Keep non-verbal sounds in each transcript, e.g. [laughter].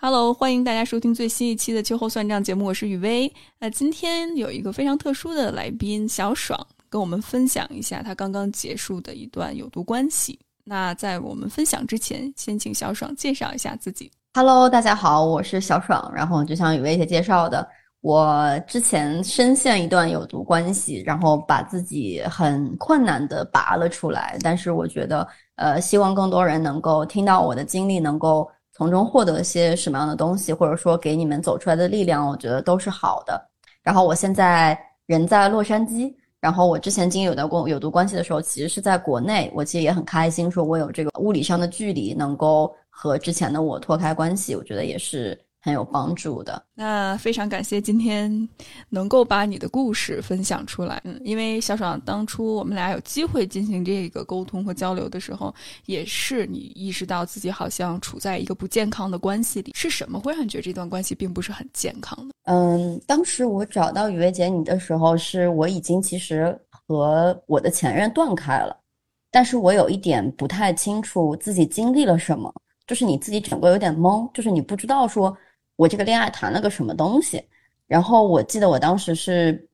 Hello，欢迎大家收听最新一期的秋后算账节目，我是雨薇。那今天有一个非常特殊的来宾小爽，跟我们分享一下他刚刚结束的一段有毒关系。那在我们分享之前，先请小爽介绍一下自己。Hello，大家好，我是小爽。然后就像雨薇姐介绍的，我之前深陷一段有毒关系，然后把自己很困难的拔了出来。但是我觉得，呃，希望更多人能够听到我的经历，能够。从中获得一些什么样的东西，或者说给你们走出来的力量，我觉得都是好的。然后我现在人在洛杉矶，然后我之前经历有的过有毒关系的时候，其实是在国内，我其实也很开心，说我有这个物理上的距离，能够和之前的我脱开关系，我觉得也是。很有帮助的。那非常感谢今天能够把你的故事分享出来。嗯，因为小爽当初我们俩有机会进行这个沟通和交流的时候，也是你意识到自己好像处在一个不健康的关系里。是什么会让你觉得这段关系并不是很健康的？嗯，当时我找到雨薇姐你的时候，是我已经其实和我的前任断开了，但是我有一点不太清楚自己经历了什么，就是你自己整个有点懵，就是你不知道说。我这个恋爱谈了个什么东西？然后我记得我当时是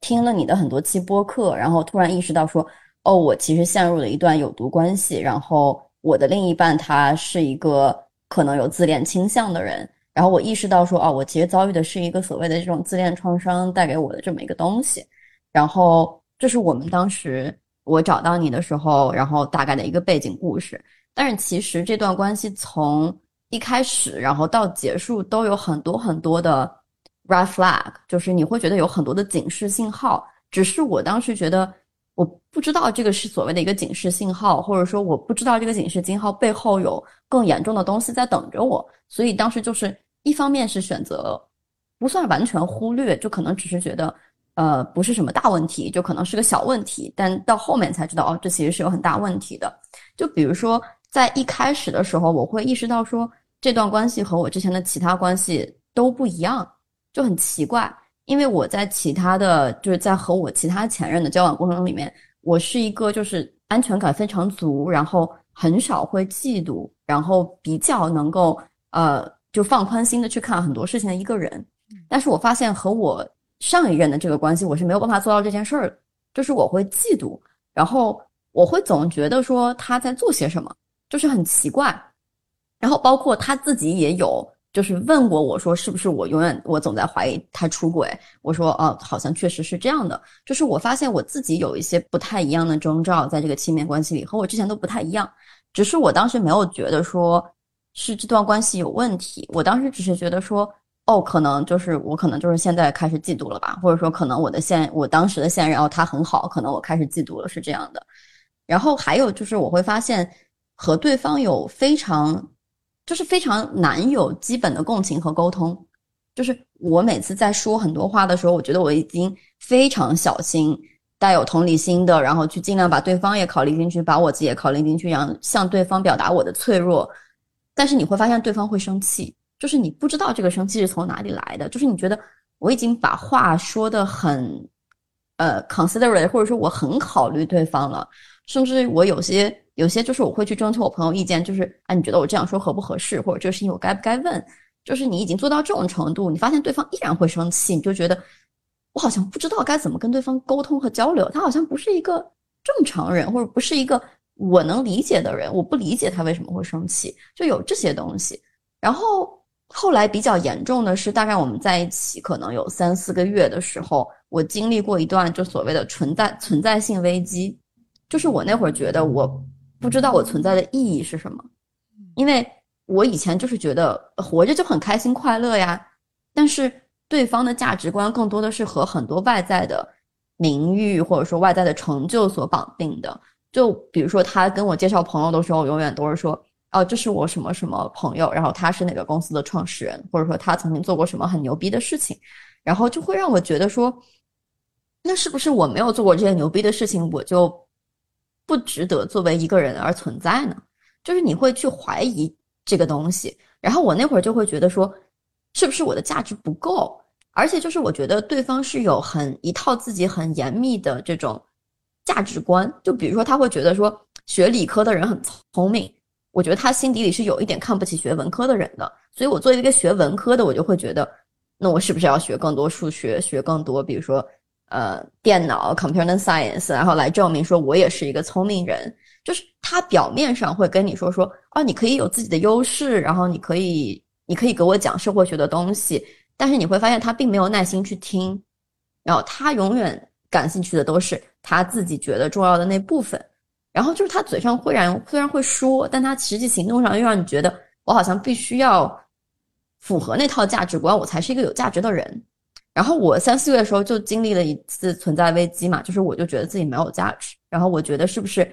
听了你的很多期播客，然后突然意识到说，哦，我其实陷入了一段有毒关系。然后我的另一半他是一个可能有自恋倾向的人。然后我意识到说，哦，我其实遭遇的是一个所谓的这种自恋创伤带给我的这么一个东西。然后这是我们当时我找到你的时候，然后大概的一个背景故事。但是其实这段关系从一开始，然后到结束都有很多很多的 red flag，就是你会觉得有很多的警示信号。只是我当时觉得我不知道这个是所谓的一个警示信号，或者说我不知道这个警示信号背后有更严重的东西在等着我。所以当时就是一方面是选择不算完全忽略，就可能只是觉得呃不是什么大问题，就可能是个小问题。但到后面才知道哦，这其实是有很大问题的。就比如说在一开始的时候，我会意识到说。这段关系和我之前的其他关系都不一样，就很奇怪。因为我在其他的就是在和我其他前任的交往过程里面，我是一个就是安全感非常足，然后很少会嫉妒，然后比较能够呃就放宽心的去看很多事情的一个人。但是我发现和我上一任的这个关系，我是没有办法做到这件事儿，就是我会嫉妒，然后我会总觉得说他在做些什么，就是很奇怪。然后包括他自己也有，就是问过我说，是不是我永远我总在怀疑他出轨？我说，哦，好像确实是这样的。就是我发现我自己有一些不太一样的征兆，在这个亲密关系里和我之前都不太一样。只是我当时没有觉得说是这段关系有问题，我当时只是觉得说，哦，可能就是我可能就是现在开始嫉妒了吧，或者说可能我的现我当时的现任哦他很好，可能我开始嫉妒了，是这样的。然后还有就是我会发现和对方有非常。就是非常难有基本的共情和沟通。就是我每次在说很多话的时候，我觉得我已经非常小心、带有同理心的，然后去尽量把对方也考虑进去，把我自己也考虑进去，然后向对方表达我的脆弱。但是你会发现对方会生气，就是你不知道这个生气是从哪里来的。就是你觉得我已经把话说的很呃 considerate，或者说我很考虑对方了，甚至我有些。有些就是我会去征求我朋友意见，就是哎，你觉得我这样说合不合适，或者这个事情我该不该问？就是你已经做到这种程度，你发现对方依然会生气，你就觉得我好像不知道该怎么跟对方沟通和交流，他好像不是一个正常人，或者不是一个我能理解的人，我不理解他为什么会生气，就有这些东西。然后后来比较严重的是，大概我们在一起可能有三四个月的时候，我经历过一段就所谓的存在存在性危机，就是我那会儿觉得我。不知道我存在的意义是什么，因为我以前就是觉得活着就很开心快乐呀。但是对方的价值观更多的是和很多外在的名誉或者说外在的成就所绑定的。就比如说他跟我介绍朋友的时候，永远都是说：“哦，这是我什么什么朋友，然后他是哪个公司的创始人，或者说他曾经做过什么很牛逼的事情。”然后就会让我觉得说，那是不是我没有做过这些牛逼的事情，我就？不值得作为一个人而存在呢？就是你会去怀疑这个东西，然后我那会儿就会觉得说，是不是我的价值不够？而且就是我觉得对方是有很一套自己很严密的这种价值观，就比如说他会觉得说学理科的人很聪明，我觉得他心底里是有一点看不起学文科的人的，所以我作为一个学文科的，我就会觉得，那我是不是要学更多数学，学更多，比如说呃电脑 computer science，然后来证明说我也是一个聪明人，就是他表面上会跟你说说哦，你可以有自己的优势，然后你可以你可以给我讲社会学的东西。但是你会发现他并没有耐心去听，然后他永远感兴趣的都是他自己觉得重要的那部分，然后就是他嘴上会然虽然会说，但他实际行动上又让你觉得我好像必须要符合那套价值观，我才是一个有价值的人。然后我三四月的时候就经历了一次存在危机嘛，就是我就觉得自己没有价值，然后我觉得是不是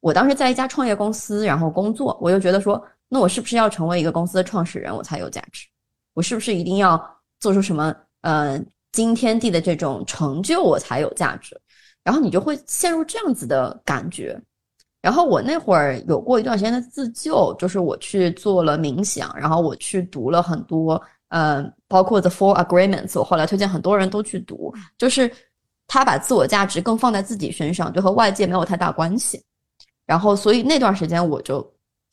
我当时在一家创业公司然后工作，我又觉得说那我是不是要成为一个公司的创始人我才有价值？我是不是一定要？做出什么呃惊天地的这种成就，我才有价值。然后你就会陷入这样子的感觉。然后我那会儿有过一段时间的自救，就是我去做了冥想，然后我去读了很多呃，包括 The Four Agreements，我后来推荐很多人都去读，就是他把自我价值更放在自己身上，就和外界没有太大关系。然后所以那段时间我就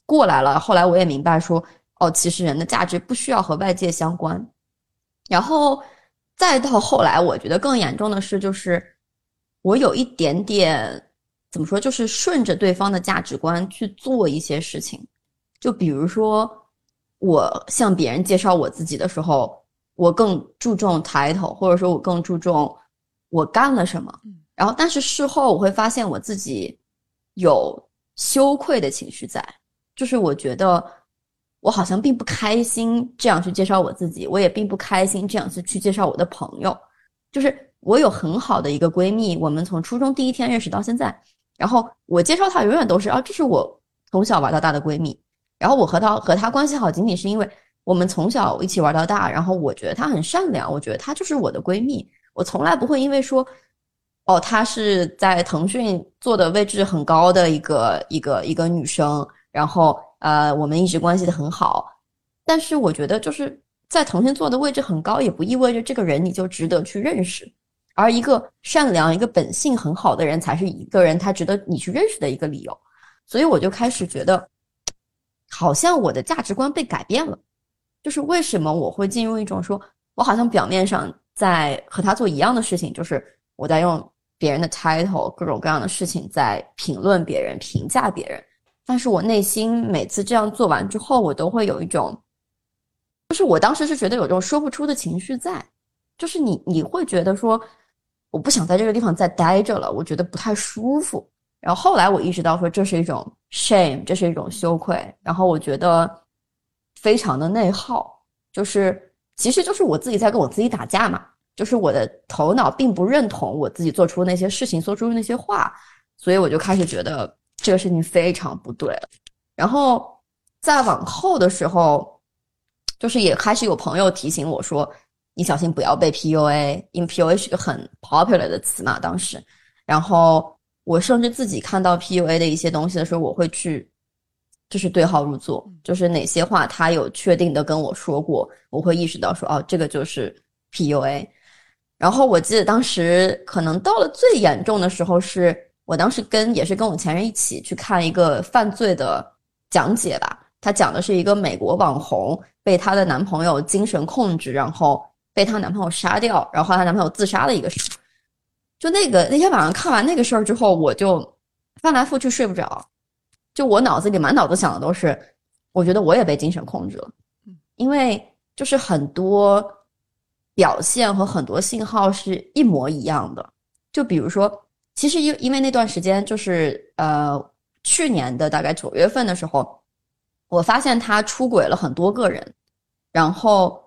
过来了。后来我也明白说，哦，其实人的价值不需要和外界相关。然后再到后来，我觉得更严重的是，就是我有一点点怎么说，就是顺着对方的价值观去做一些事情。就比如说，我向别人介绍我自己的时候，我更注重 title，或者说我更注重我干了什么。然后，但是事后我会发现我自己有羞愧的情绪在，就是我觉得。我好像并不开心这样去介绍我自己，我也并不开心这样子去介绍我的朋友。就是我有很好的一个闺蜜，我们从初中第一天认识到现在，然后我介绍她永远都是啊，这是我从小玩到大的闺蜜。然后我和她和她关系好，仅仅是因为我们从小一起玩到大，然后我觉得她很善良，我觉得她就是我的闺蜜。我从来不会因为说，哦，她是在腾讯做的位置很高的一个一个一个女生，然后。呃，我们一直关系的很好，但是我觉得就是在腾讯做的位置很高，也不意味着这个人你就值得去认识，而一个善良、一个本性很好的人，才是一个人他值得你去认识的一个理由。所以我就开始觉得，好像我的价值观被改变了，就是为什么我会进入一种说，我好像表面上在和他做一样的事情，就是我在用别人的 title 各种各样的事情在评论别人、评价别人。但是我内心每次这样做完之后，我都会有一种，就是我当时是觉得有这种说不出的情绪在，就是你你会觉得说，我不想在这个地方再待着了，我觉得不太舒服。然后后来我意识到说，这是一种 shame，这是一种羞愧。然后我觉得非常的内耗，就是其实就是我自己在跟我自己打架嘛，就是我的头脑并不认同我自己做出那些事情，说出那些话，所以我就开始觉得。这个事情非常不对，然后再往后的时候，就是也开始有朋友提醒我说：“你小心不要被 PUA，因为 PUA 是个很 popular 的词嘛。”当时，然后我甚至自己看到 PUA 的一些东西的时候，我会去就是对号入座，就是哪些话他有确定的跟我说过，我会意识到说：“哦，这个就是 PUA。”然后我记得当时可能到了最严重的时候是。我当时跟也是跟我前任一起去看一个犯罪的讲解吧，他讲的是一个美国网红被她的男朋友精神控制，然后被她男朋友杀掉，然后她男朋友自杀的一个事。就那个那天晚上看完那个事儿之后，我就翻来覆去睡不着，就我脑子里满脑子想的都是，我觉得我也被精神控制了，因为就是很多表现和很多信号是一模一样的，就比如说。其实因因为那段时间就是呃去年的大概九月份的时候，我发现他出轨了很多个人，然后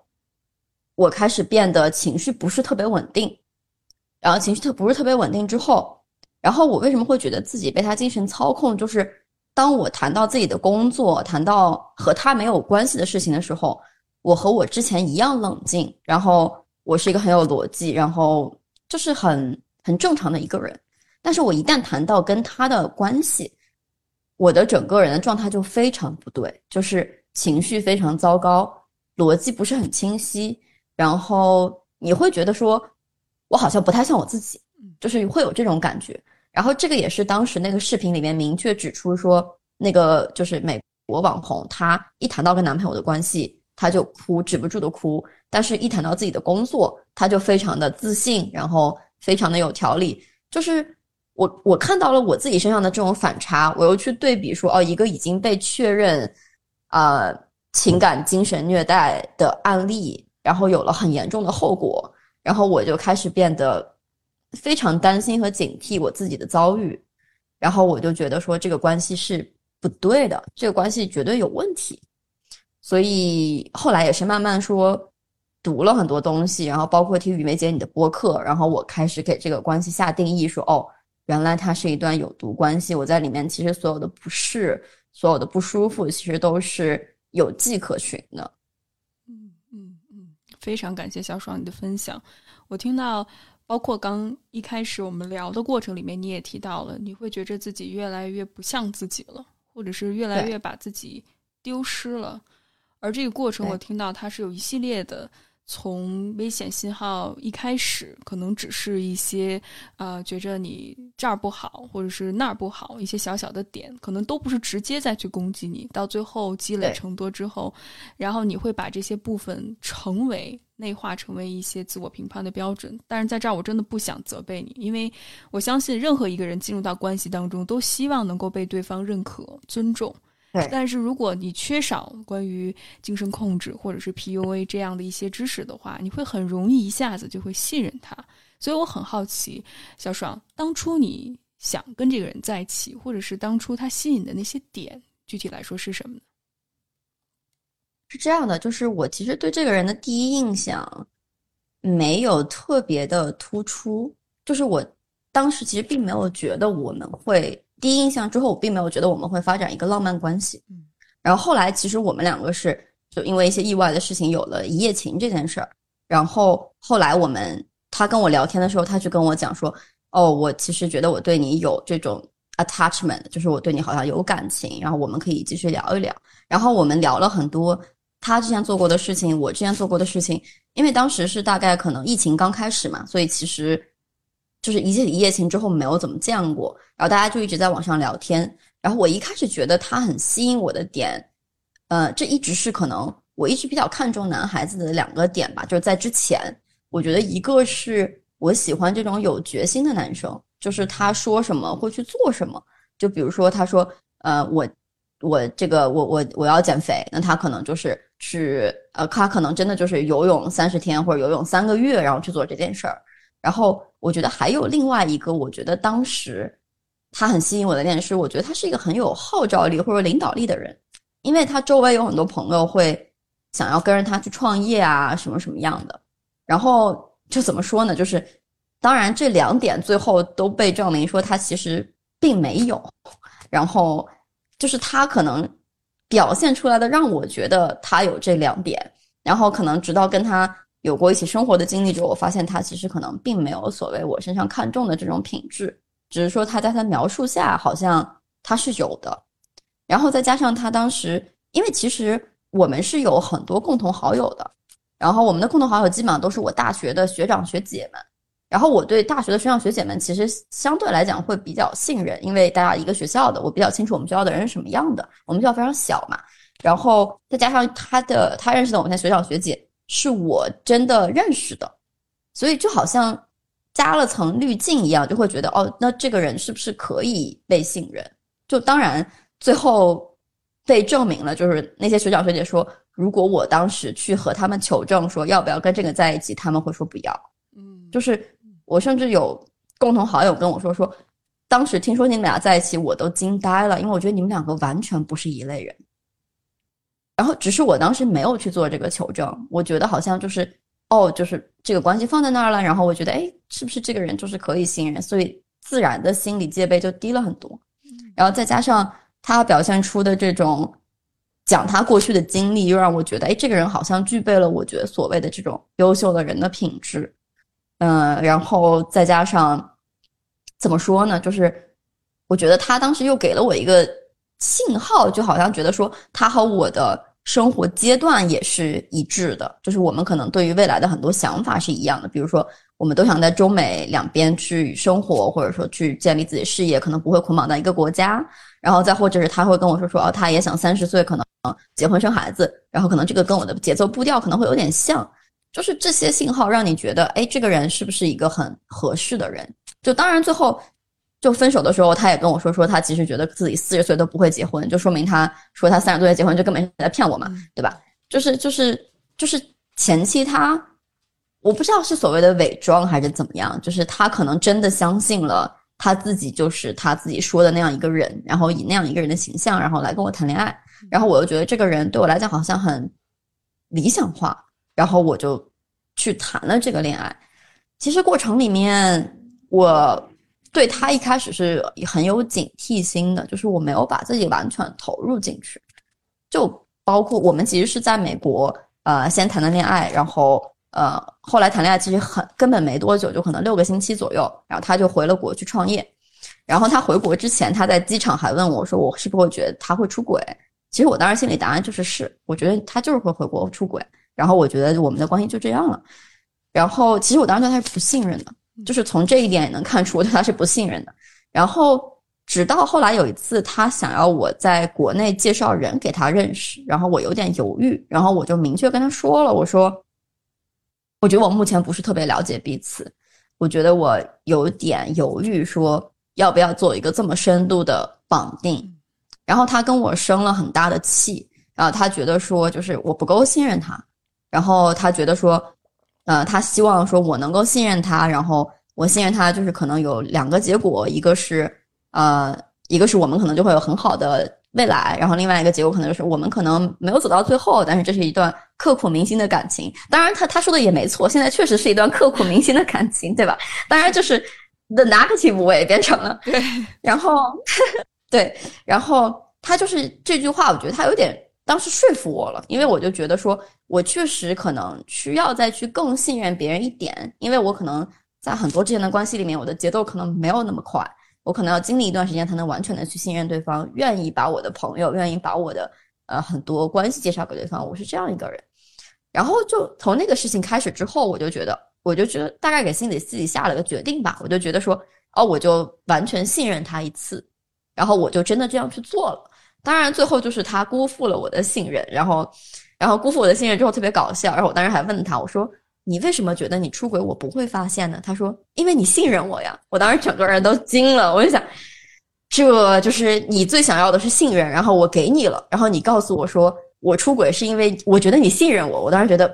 我开始变得情绪不是特别稳定，然后情绪特不是特别稳定之后，然后我为什么会觉得自己被他精神操控？就是当我谈到自己的工作，谈到和他没有关系的事情的时候，我和我之前一样冷静，然后我是一个很有逻辑，然后就是很很正常的一个人。但是我一旦谈到跟他的关系，我的整个人的状态就非常不对，就是情绪非常糟糕，逻辑不是很清晰，然后你会觉得说，我好像不太像我自己，就是会有这种感觉。然后这个也是当时那个视频里面明确指出说，那个就是美国网红，她一谈到跟男朋友的关系，她就哭，止不住的哭。但是，一谈到自己的工作，她就非常的自信，然后非常的有条理。就是我我看到了我自己身上的这种反差，我又去对比说，哦，一个已经被确认，啊，情感精神虐待的案例，然后有了很严重的后果，然后我就开始变得。非常担心和警惕我自己的遭遇，然后我就觉得说这个关系是不对的，这个关系绝对有问题。所以后来也是慢慢说读了很多东西，然后包括听雨梅姐你的播客，然后我开始给这个关系下定义，说哦，原来它是一段有毒关系。我在里面其实所有的不适、所有的不舒服，其实都是有迹可循的。非常感谢小爽你的分享，我听到。包括刚一开始我们聊的过程里面，你也提到了，你会觉着自己越来越不像自己了，或者是越来越把自己丢失了。而这个过程，我听到它是有一系列的。从危险信号一开始，可能只是一些，呃，觉着你这儿不好，或者是那儿不好，一些小小的点，可能都不是直接再去攻击你。到最后积累成多之后，然后你会把这些部分成为内化，成为一些自我评判的标准。但是在这儿，我真的不想责备你，因为我相信任何一个人进入到关系当中，都希望能够被对方认可、尊重。但是如果你缺少关于精神控制或者是 PUA 这样的一些知识的话，你会很容易一下子就会信任他。所以我很好奇，小爽，当初你想跟这个人在一起，或者是当初他吸引的那些点，具体来说是什么呢？是这样的，就是我其实对这个人的第一印象没有特别的突出，就是我当时其实并没有觉得我们会。第一印象之后，我并没有觉得我们会发展一个浪漫关系。嗯，然后后来其实我们两个是就因为一些意外的事情有了一夜情这件事儿。然后后来我们他跟我聊天的时候，他就跟我讲说：“哦，我其实觉得我对你有这种 attachment，就是我对你好像有感情，然后我们可以继续聊一聊。”然后我们聊了很多他之前做过的事情，我之前做过的事情。因为当时是大概可能疫情刚开始嘛，所以其实。就是一夜一夜情之后没有怎么见过，然后大家就一直在网上聊天。然后我一开始觉得他很吸引我的点，呃，这一直是可能我一直比较看重男孩子的两个点吧。就是在之前，我觉得一个是我喜欢这种有决心的男生，就是他说什么会去做什么。就比如说他说，呃，我我这个我我我要减肥，那他可能就是去呃，他可能真的就是游泳三十天或者游泳三个月，然后去做这件事儿。然后我觉得还有另外一个，我觉得当时他很吸引我的点是，我觉得他是一个很有号召力或者领导力的人，因为他周围有很多朋友会想要跟着他去创业啊，什么什么样的。然后就怎么说呢？就是当然这两点最后都被证明说他其实并没有。然后就是他可能表现出来的让我觉得他有这两点，然后可能直到跟他。有过一起生活的经历之后，我发现他其实可能并没有所谓我身上看重的这种品质，只是说他在他描述下好像他是有的，然后再加上他当时，因为其实我们是有很多共同好友的，然后我们的共同好友基本上都是我大学的学长学姐们，然后我对大学的学长学姐们其实相对来讲会比较信任，因为大家一个学校的，我比较清楚我们学校的人是什么样的，我们学校非常小嘛，然后再加上他的他认识的我们学长学姐。是我真的认识的，所以就好像加了层滤镜一样，就会觉得哦，那这个人是不是可以被信任？就当然最后被证明了，就是那些学长学姐说，如果我当时去和他们求证说要不要跟这个在一起，他们会说不要。嗯，就是我甚至有共同好友跟我说说，当时听说你们俩在一起，我都惊呆了，因为我觉得你们两个完全不是一类人。然后只是我当时没有去做这个求证，我觉得好像就是哦，就是这个关系放在那儿了，然后我觉得哎，是不是这个人就是可以信任，所以自然的心理戒备就低了很多。然后再加上他表现出的这种讲他过去的经历，又让我觉得哎，这个人好像具备了我觉得所谓的这种优秀的人的品质。嗯，然后再加上怎么说呢？就是我觉得他当时又给了我一个。信号就好像觉得说他和我的生活阶段也是一致的，就是我们可能对于未来的很多想法是一样的。比如说，我们都想在中美两边去生活，或者说去建立自己事业，可能不会捆绑在一个国家。然后再或者是他会跟我说说，哦，他也想三十岁可能结婚生孩子，然后可能这个跟我的节奏步调可能会有点像。就是这些信号让你觉得，哎，这个人是不是一个很合适的人？就当然最后就分手的时候，他也跟我说说，他其实觉得自己四十岁都不会结婚，就说明他说他三十多岁结婚就根本是在骗我嘛，对吧？就是就是就是前期他，我不知道是所谓的伪装还是怎么样，就是他可能真的相信了他自己就是他自己说的那样一个人，然后以那样一个人的形象，然后来跟我谈恋爱，然后我又觉得这个人对我来讲好像很理想化。然后我就去谈了这个恋爱。其实过程里面，我对他一开始是很有警惕心的，就是我没有把自己完全投入进去。就包括我们其实是在美国，呃，先谈的恋爱，然后呃，后来谈恋爱其实很根本没多久，就可能六个星期左右，然后他就回了国去创业。然后他回国之前，他在机场还问我说：“我是不是会觉得他会出轨？”其实我当时心里答案就是是，我觉得他就是会回国出轨。然后我觉得我们的关系就这样了。然后其实我当时对他是不信任的，就是从这一点也能看出我对他是不信任的。然后直到后来有一次，他想要我在国内介绍人给他认识，然后我有点犹豫，然后我就明确跟他说了，我说，我觉得我目前不是特别了解彼此，我觉得我有点犹豫，说要不要做一个这么深度的绑定。然后他跟我生了很大的气，然后他觉得说就是我不够信任他。然后他觉得说，呃，他希望说我能够信任他，然后我信任他，就是可能有两个结果，一个是，呃，一个是我们可能就会有很好的未来，然后另外一个结果可能就是我们可能没有走到最后，但是这是一段刻骨铭心的感情。当然，他他说的也没错，现在确实是一段刻骨铭心的感情，对吧？当然，就是 the negative way 变成了，对，然后 [laughs] 对，然后他就是这句话，我觉得他有点。当时说服我了，因为我就觉得说，我确实可能需要再去更信任别人一点，因为我可能在很多之前的关系里面，我的节奏可能没有那么快，我可能要经历一段时间才能完全的去信任对方，愿意把我的朋友，愿意把我的呃很多关系介绍给对方，我是这样一个人。然后就从那个事情开始之后，我就觉得，我就觉得大概给心里自己下了个决定吧，我就觉得说，哦，我就完全信任他一次，然后我就真的这样去做了。当然，最后就是他辜负了我的信任，然后，然后辜负我的信任之后特别搞笑。然后我当时还问他，我说：“你为什么觉得你出轨我不会发现呢？”他说：“因为你信任我呀。”我当时整个人都惊了，我就想，这就是你最想要的是信任，然后我给你了，然后你告诉我说我出轨是因为我觉得你信任我。我当时觉得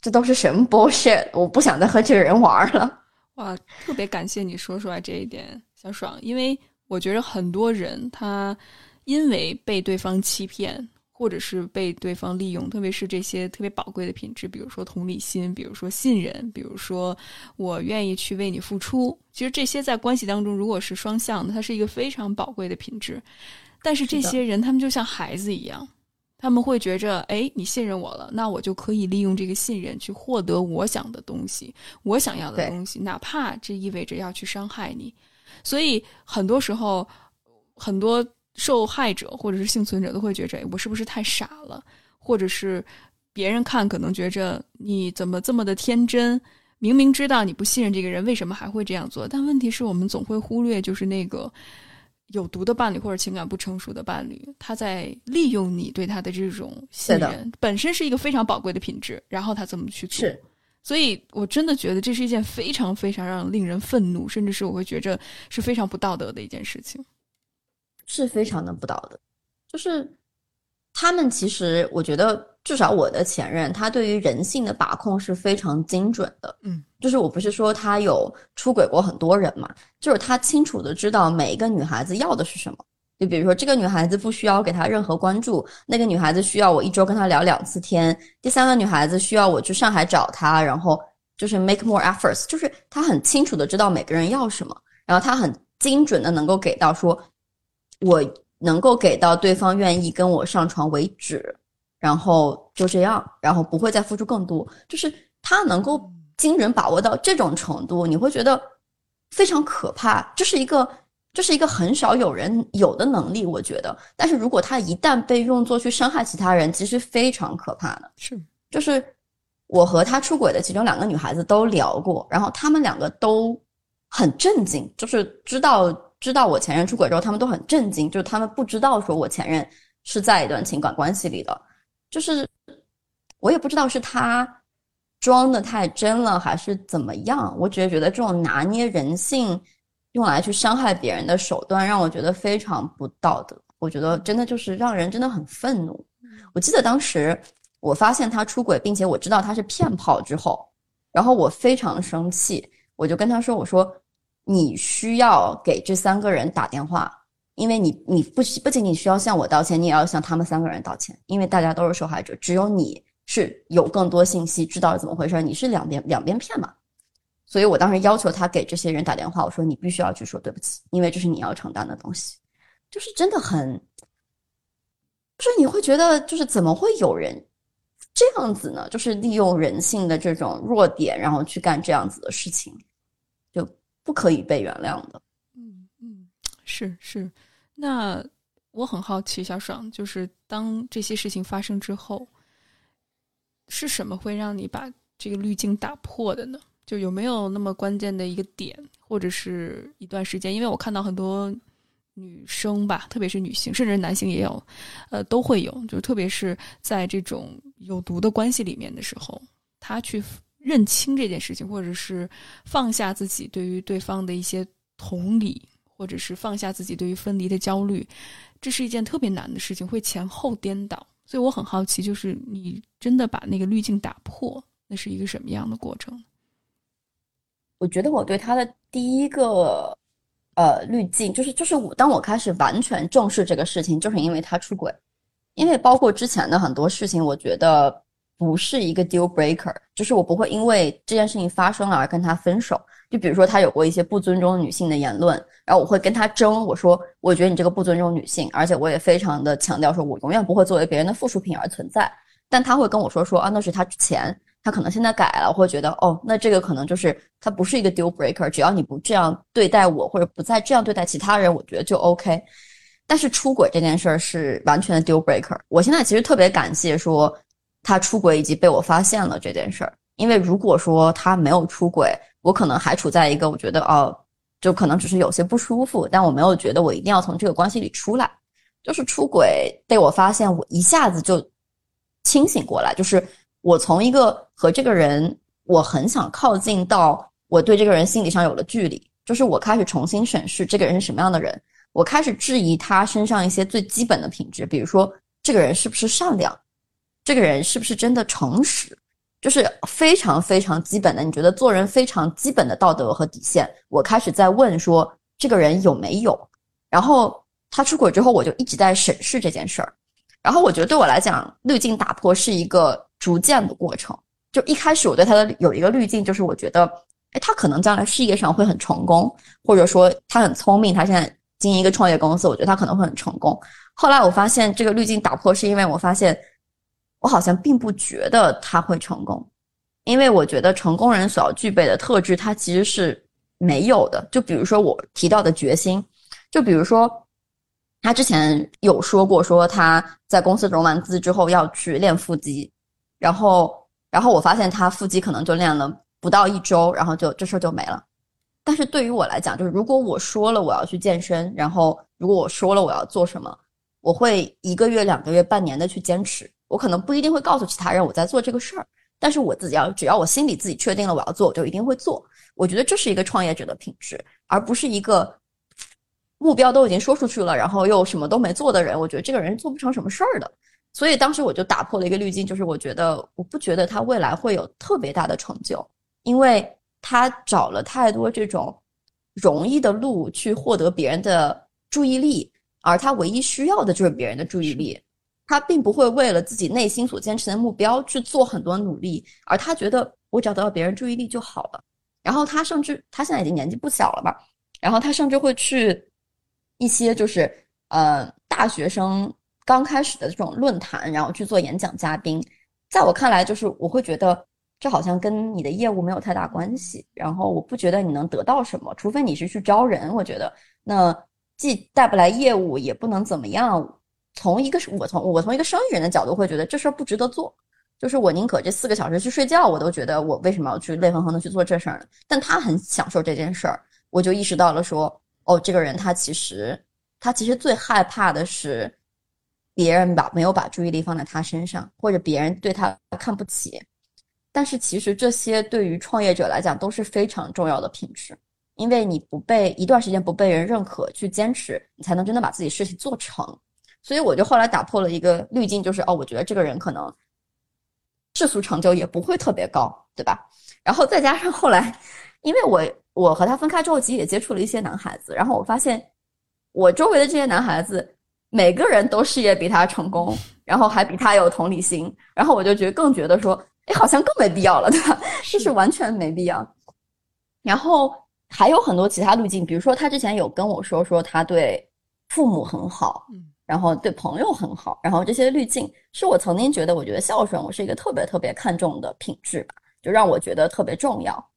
这都是什么 bullshit，我不想再和这个人玩了。哇，特别感谢你说出来这一点，小爽，因为我觉得很多人他。因为被对方欺骗，或者是被对方利用，特别是这些特别宝贵的品质，比如说同理心，比如说信任，比如说我愿意去为你付出。其实这些在关系当中，如果是双向的，它是一个非常宝贵的品质。但是这些人，他们就像孩子一样，他们会觉着，哎，你信任我了，那我就可以利用这个信任去获得我想的东西，我想要的东西，哪怕这意味着要去伤害你。所以很多时候，很多。受害者或者是幸存者都会觉着，我是不是太傻了？或者是别人看可能觉着你怎么这么的天真？明明知道你不信任这个人，为什么还会这样做？但问题是我们总会忽略，就是那个有毒的伴侣或者情感不成熟的伴侣，他在利用你对他的这种信任，本身是一个非常宝贵的品质，然后他怎么去做？所以我真的觉得这是一件非常非常让令人愤怒，甚至是我会觉着是非常不道德的一件事情。是非常的不道德，就是他们其实，我觉得至少我的前任，他对于人性的把控是非常精准的。嗯，就是我不是说他有出轨过很多人嘛，就是他清楚的知道每一个女孩子要的是什么。就比如说，这个女孩子不需要给他任何关注，那个女孩子需要我一周跟他聊两次天，第三个女孩子需要我去上海找她，然后就是 make more efforts，就是他很清楚的知道每个人要什么，然后他很精准的能够给到说。我能够给到对方愿意跟我上床为止，然后就这样，然后不会再付出更多。就是他能够精准把握到这种程度，你会觉得非常可怕。这是一个这是一个很少有人有的能力，我觉得。但是如果他一旦被用作去伤害其他人，其实非常可怕的。是，就是我和他出轨的其中两个女孩子都聊过，然后他们两个都很震惊，就是知道知道我前任出轨之后，他们都很震惊，就是他们不知道说我前任是在一段情感关系里的，就是我也不知道是他装的太真了还是怎么样，我只是觉得这种拿捏人性。用来去伤害别人的手段，让我觉得非常不道德。我觉得真的就是让人真的很愤怒。我记得当时我发现他出轨，并且我知道他是骗炮之后，然后我非常生气，我就跟他说：“我说你需要给这三个人打电话，因为你你不不仅仅需要向我道歉，你也要向他们三个人道歉，因为大家都是受害者，只有你是有更多信息，知道怎么回事，你是两边两边骗嘛。”所以我当时要求他给这些人打电话，我说你必须要去说对不起，因为这是你要承担的东西，就是真的很，就是你会觉得，就是怎么会有人这样子呢？就是利用人性的这种弱点，然后去干这样子的事情，不可以被原谅的。嗯嗯，是是。那我很好奇，小爽，就是当这些事情发生之后，是什么会让你把这个滤镜打破的呢？就有没有那么关键的一个点，或者是一段时间？因为我看到很多女生吧，特别是女性，甚至男性也有，呃，都会有。就特别是在这种有毒的关系里面的时候，他去认清这件事情，或者是放下自己对于对方的一些同理，或者是放下自己对于分离的焦虑，这是一件特别难的事情，会前后颠倒。所以我很好奇，就是你真的把那个滤镜打破，那是一个什么样的过程？我觉得我对他的第一个呃滤镜，就是就是我当我开始完全重视这个事情，就是因为他出轨，因为包括之前的很多事情，我觉得不是一个 deal breaker，就是我不会因为这件事情发生了而跟他分手。就比如说他有过一些不尊重女性的言论，然后我会跟他争，我说我觉得你这个不尊重女性，而且我也非常的强调说，我永远不会作为别人的附属品而存在。但他会跟我说说啊，那是他之前。他可能现在改了，会觉得哦，那这个可能就是他不是一个 deal breaker，只要你不这样对待我，或者不再这样对待其他人，我觉得就 OK。但是出轨这件事儿是完全的 deal breaker。我现在其实特别感谢说他出轨以及被我发现了这件事儿，因为如果说他没有出轨，我可能还处在一个我觉得哦，就可能只是有些不舒服，但我没有觉得我一定要从这个关系里出来。就是出轨被我发现，我一下子就清醒过来，就是。我从一个和这个人我很想靠近到我对这个人心理上有了距离，就是我开始重新审视这个人是什么样的人，我开始质疑他身上一些最基本的品质，比如说这个人是不是善良，这个人是不是真的诚实，就是非常非常基本的，你觉得做人非常基本的道德和底线，我开始在问说这个人有没有，然后他出轨之后，我就一直在审视这件事儿，然后我觉得对我来讲，滤镜打破是一个。逐渐的过程，就一开始我对他的有一个滤镜，就是我觉得，哎，他可能将来事业上会很成功，或者说他很聪明，他现在经营一个创业公司，我觉得他可能会很成功。后来我发现这个滤镜打破，是因为我发现我好像并不觉得他会成功，因为我觉得成功人所要具备的特质，他其实是没有的。就比如说我提到的决心，就比如说。他之前有说过，说他在公司融完资之后要去练腹肌。然后，然后我发现他腹肌可能就练了不到一周，然后就这事儿就没了。但是对于我来讲，就是如果我说了我要去健身，然后如果我说了我要做什么，我会一个月、两个月、半年的去坚持。我可能不一定会告诉其他人我在做这个事儿，但是我自己要，只要我心里自己确定了我要做，我就一定会做。我觉得这是一个创业者的品质，而不是一个目标都已经说出去了，然后又什么都没做的人。我觉得这个人做不成什么事儿的。所以当时我就打破了一个滤镜，就是我觉得我不觉得他未来会有特别大的成就，因为他找了太多这种容易的路去获得别人的注意力，而他唯一需要的就是别人的注意力，他并不会为了自己内心所坚持的目标去做很多努力，而他觉得我只要得到别人注意力就好了。然后他甚至他现在已经年纪不小了吧，然后他甚至会去一些就是呃大学生。刚开始的这种论坛，然后去做演讲嘉宾，在我看来，就是我会觉得这好像跟你的业务没有太大关系。然后我不觉得你能得到什么，除非你是去招人。我觉得那既带不来业务，也不能怎么样。从一个我从我从一个生意人的角度会觉得这事儿不值得做。就是我宁可这四个小时去睡觉，我都觉得我为什么要去累哼哼的去做这事儿呢？但他很享受这件事儿，我就意识到了说，哦，这个人他其实他其实最害怕的是别人把没有把注意力放在他身上，或者别人对他看不起。但是其实这些对于创业者来讲都是非常重要的品质，因为你不被一段时间不被人认可去坚持，你才能真的把自己事情做成。所以我就后来打破了一个滤镜，就是哦，我觉得这个人可能。世俗成就也不会特别高，对吧？然后再加上后来，因为我我和他分开之后，其实也接触了一些男孩子，然后我发现我周围的这些男孩子，每个人都事业比他成功，然后还比他有同理心，然后我就觉得更觉得说，哎，好像更没必要了，对吧？就是完全没必要。然后还有很多其他路径，比如说他之前有跟我说说他对父母很好，嗯。然后对朋友很好，然后这些滤镜是我曾经觉得，我觉得孝顺我是一个特别特别看重的品质吧，就让我觉得特别重要。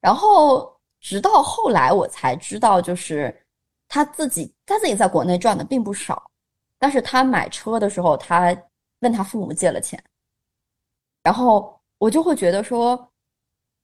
然后直到后来我才知道，就是他自己他自己在国内赚的并不少，但是他买车的时候，他问他父母借了钱，然后我就会觉得说，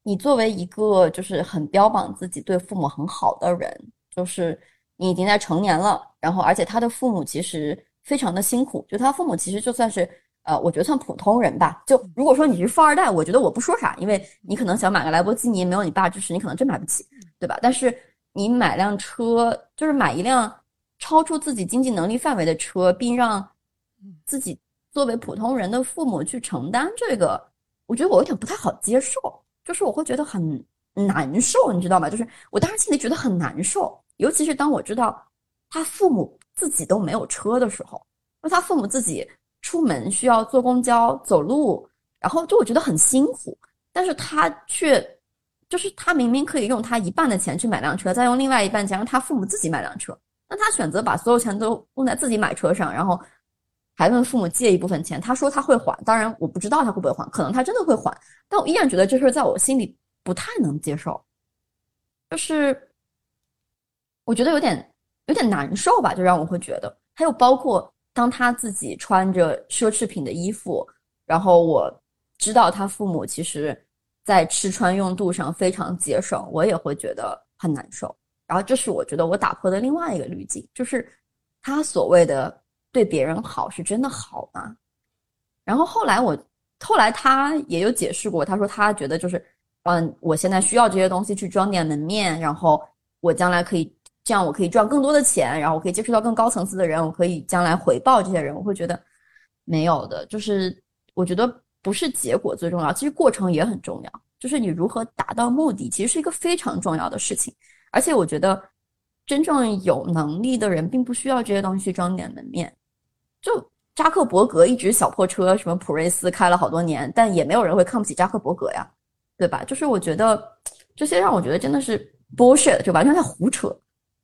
你作为一个就是很标榜自己对父母很好的人，就是。你已经在成年了，然后而且他的父母其实非常的辛苦，就他父母其实就算是呃，我觉得算普通人吧。就如果说你是富二代，我觉得我不说啥，因为你可能想买个莱博基尼，没有你爸支持，你可能真买不起，对吧？但是你买辆车，就是买一辆超出自己经济能力范围的车，并让自己作为普通人的父母去承担这个，我觉得我有点不太好接受，就是我会觉得很难受，你知道吗？就是我当时心里觉得很难受。尤其是当我知道他父母自己都没有车的时候，那他父母自己出门需要坐公交、走路，然后就我觉得很辛苦。但是他却就是他明明可以用他一半的钱去买辆车，再用另外一半钱让他父母自己买辆车，那他选择把所有钱都用在自己买车上，然后还问父母借一部分钱。他说他会还，当然我不知道他会不会还，可能他真的会还，但我依然觉得这事在我心里不太能接受，就是。我觉得有点有点难受吧，就让我会觉得，还有包括当他自己穿着奢侈品的衣服，然后我知道他父母其实，在吃穿用度上非常节省，我也会觉得很难受。然后这是我觉得我打破的另外一个滤镜，就是他所谓的对别人好是真的好吗？然后后来我后来他也有解释过，他说他觉得就是，嗯，我现在需要这些东西去装点门面，然后我将来可以。这样我可以赚更多的钱，然后我可以接触到更高层次的人，我可以将来回报这些人。我会觉得没有的，就是我觉得不是结果最重要，其实过程也很重要。就是你如何达到目的，其实是一个非常重要的事情。而且我觉得真正有能力的人，并不需要这些东西去装点门面。就扎克伯格一直小破车，什么普锐斯开了好多年，但也没有人会看不起扎克伯格呀，对吧？就是我觉得这些让我觉得真的是 bullshit，就完全在胡扯。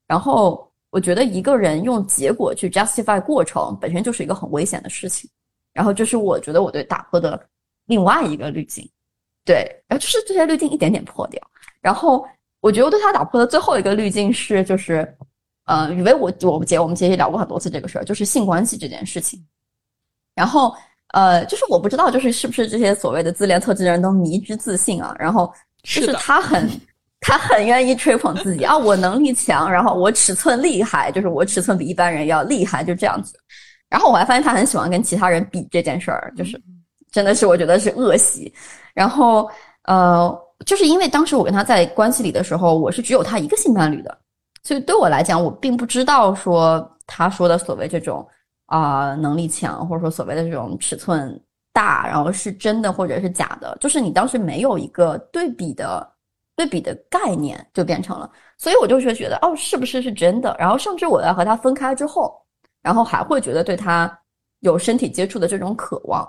然后我觉得一个人用结果去 justify 过程，本身就是一个很危险的事情。然后这是我觉得我对打破的另外一个滤镜，对，然后就是这些滤镜一点点破掉。然后我觉得我对他打破的最后一个滤镜是，就是，呃，以为我我们姐我们姐也聊过很多次这个事儿，就是性关系这件事情。然后呃，就是我不知道，就是是不是这些所谓的自恋特质的人都迷之自信啊？然后就是他很。[laughs] 他很愿意吹捧自己啊，我能力强，然后我尺寸厉害，就是我尺寸比一般人要厉害，就这样子。然后我还发现他很喜欢跟其他人比这件事儿，就是真的是我觉得是恶习。然后呃，就是因为当时我跟他在关系里的时候，我是只有他一个性伴侣的，所以对我来讲，我并不知道说他说的所谓这种啊能力强，或者说所谓的这种尺寸大，然后是真的或者是假的，就是你当时没有一个对比的。对比的概念就变成了，所以我就是觉得，哦，是不是是真的？然后甚至我在和他分开之后，然后还会觉得对他有身体接触的这种渴望。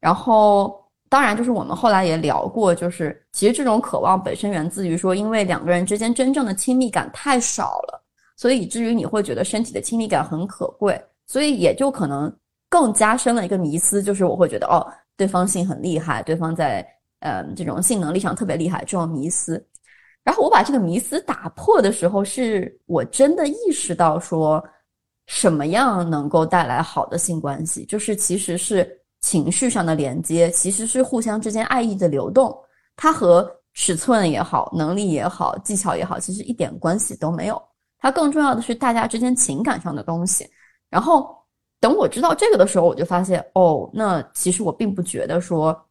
然后当然就是我们后来也聊过，就是其实这种渴望本身源自于说，因为两个人之间真正的亲密感太少了，所以以至于你会觉得身体的亲密感很可贵，所以也就可能更加深了一个迷思，就是我会觉得，哦，对方性很厉害，对方在。呃，这种性能力上特别厉害这种迷思。然后我把这个迷思打破的时候，是我真的意识到说，什么样能够带来好的性关系，就是其实是情绪上的连接，其实是互相之间爱意的流动，它和尺寸也好、能力也好、技巧也好，其实一点关系都没有。它更重要的是大家之间情感上的东西。然后等我知道这个的时候，我就发现，哦，那其实我并不觉得说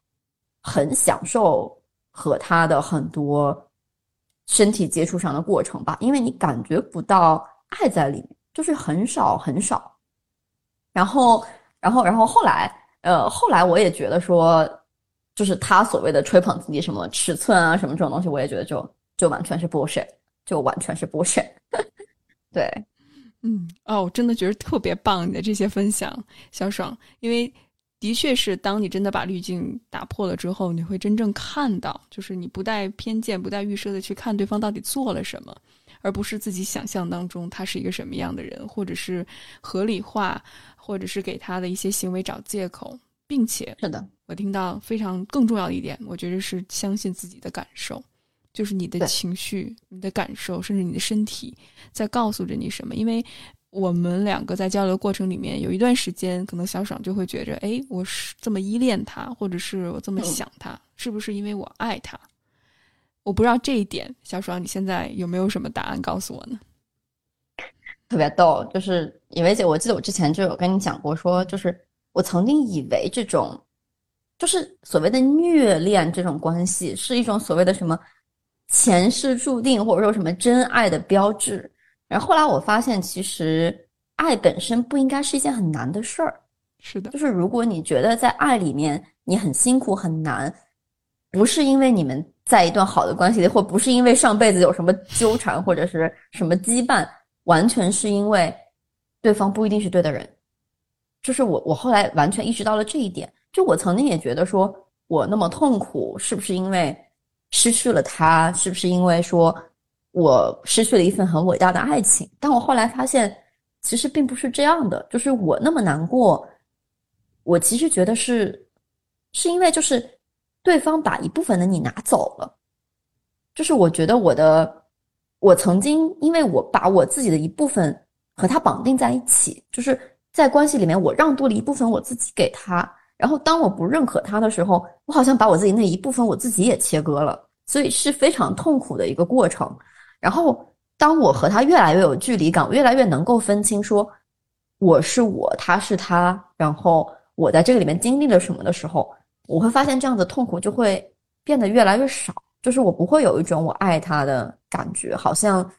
很享受和他的很多。身体接触上的过程吧，因为你感觉不到爱在里面，就是很少很少。然后，然后，然后后来，呃，后来我也觉得说，就是他所谓的吹捧自己什么尺寸啊，什么这种东西，我也觉得就就完全是 bullshit，就完全是 bullshit。[laughs] 对，嗯，哦，我真的觉得特别棒，你的这些分享，小爽，因为。的确是，当你真的把滤镜打破了之后，你会真正看到，就是你不带偏见、不带预设的去看对方到底做了什么，而不是自己想象当中他是一个什么样的人，或者是合理化，或者是给他的一些行为找借口，并且是的，我听到非常更重要的一点，我觉得是相信自己的感受，就是你的情绪、你的感受，甚至你的身体在告诉着你什么，因为。我们两个在交流过程里面有一段时间，可能小爽就会觉着，哎，我是这么依恋他，或者是我这么想他，是不是因为我爱他？我不知道这一点，小爽，你现在有没有什么答案告诉我呢？特别逗，就是以为姐，我记得我之前就有跟你讲过，说就是我曾经以为这种，就是所谓的虐恋这种关系，是一种所谓的什么前世注定，或者说什么真爱的标志。然后后来我发现，其实爱本身不应该是一件很难的事儿。是的，就是如果你觉得在爱里面你很辛苦很难，不是因为你们在一段好的关系里，或不是因为上辈子有什么纠缠或者是什么羁绊，完全是因为对方不一定是对的人。就是我，我后来完全意识到了这一点。就我曾经也觉得说，我那么痛苦，是不是因为失去了他？是不是因为说？我失去了一份很伟大的爱情，但我后来发现，其实并不是这样的。就是我那么难过，我其实觉得是，是因为就是对方把一部分的你拿走了。就是我觉得我的，我曾经因为我把我自己的一部分和他绑定在一起，就是在关系里面我让渡了一部分我自己给他，然后当我不认可他的时候，我好像把我自己那一部分我自己也切割了，所以是非常痛苦的一个过程。然后，当我和他越来越有距离感，越来越能够分清说我是我，他是他，然后我在这个里面经历了什么的时候，我会发现这样的痛苦就会变得越来越少，就是我不会有一种我爱他的感觉，好像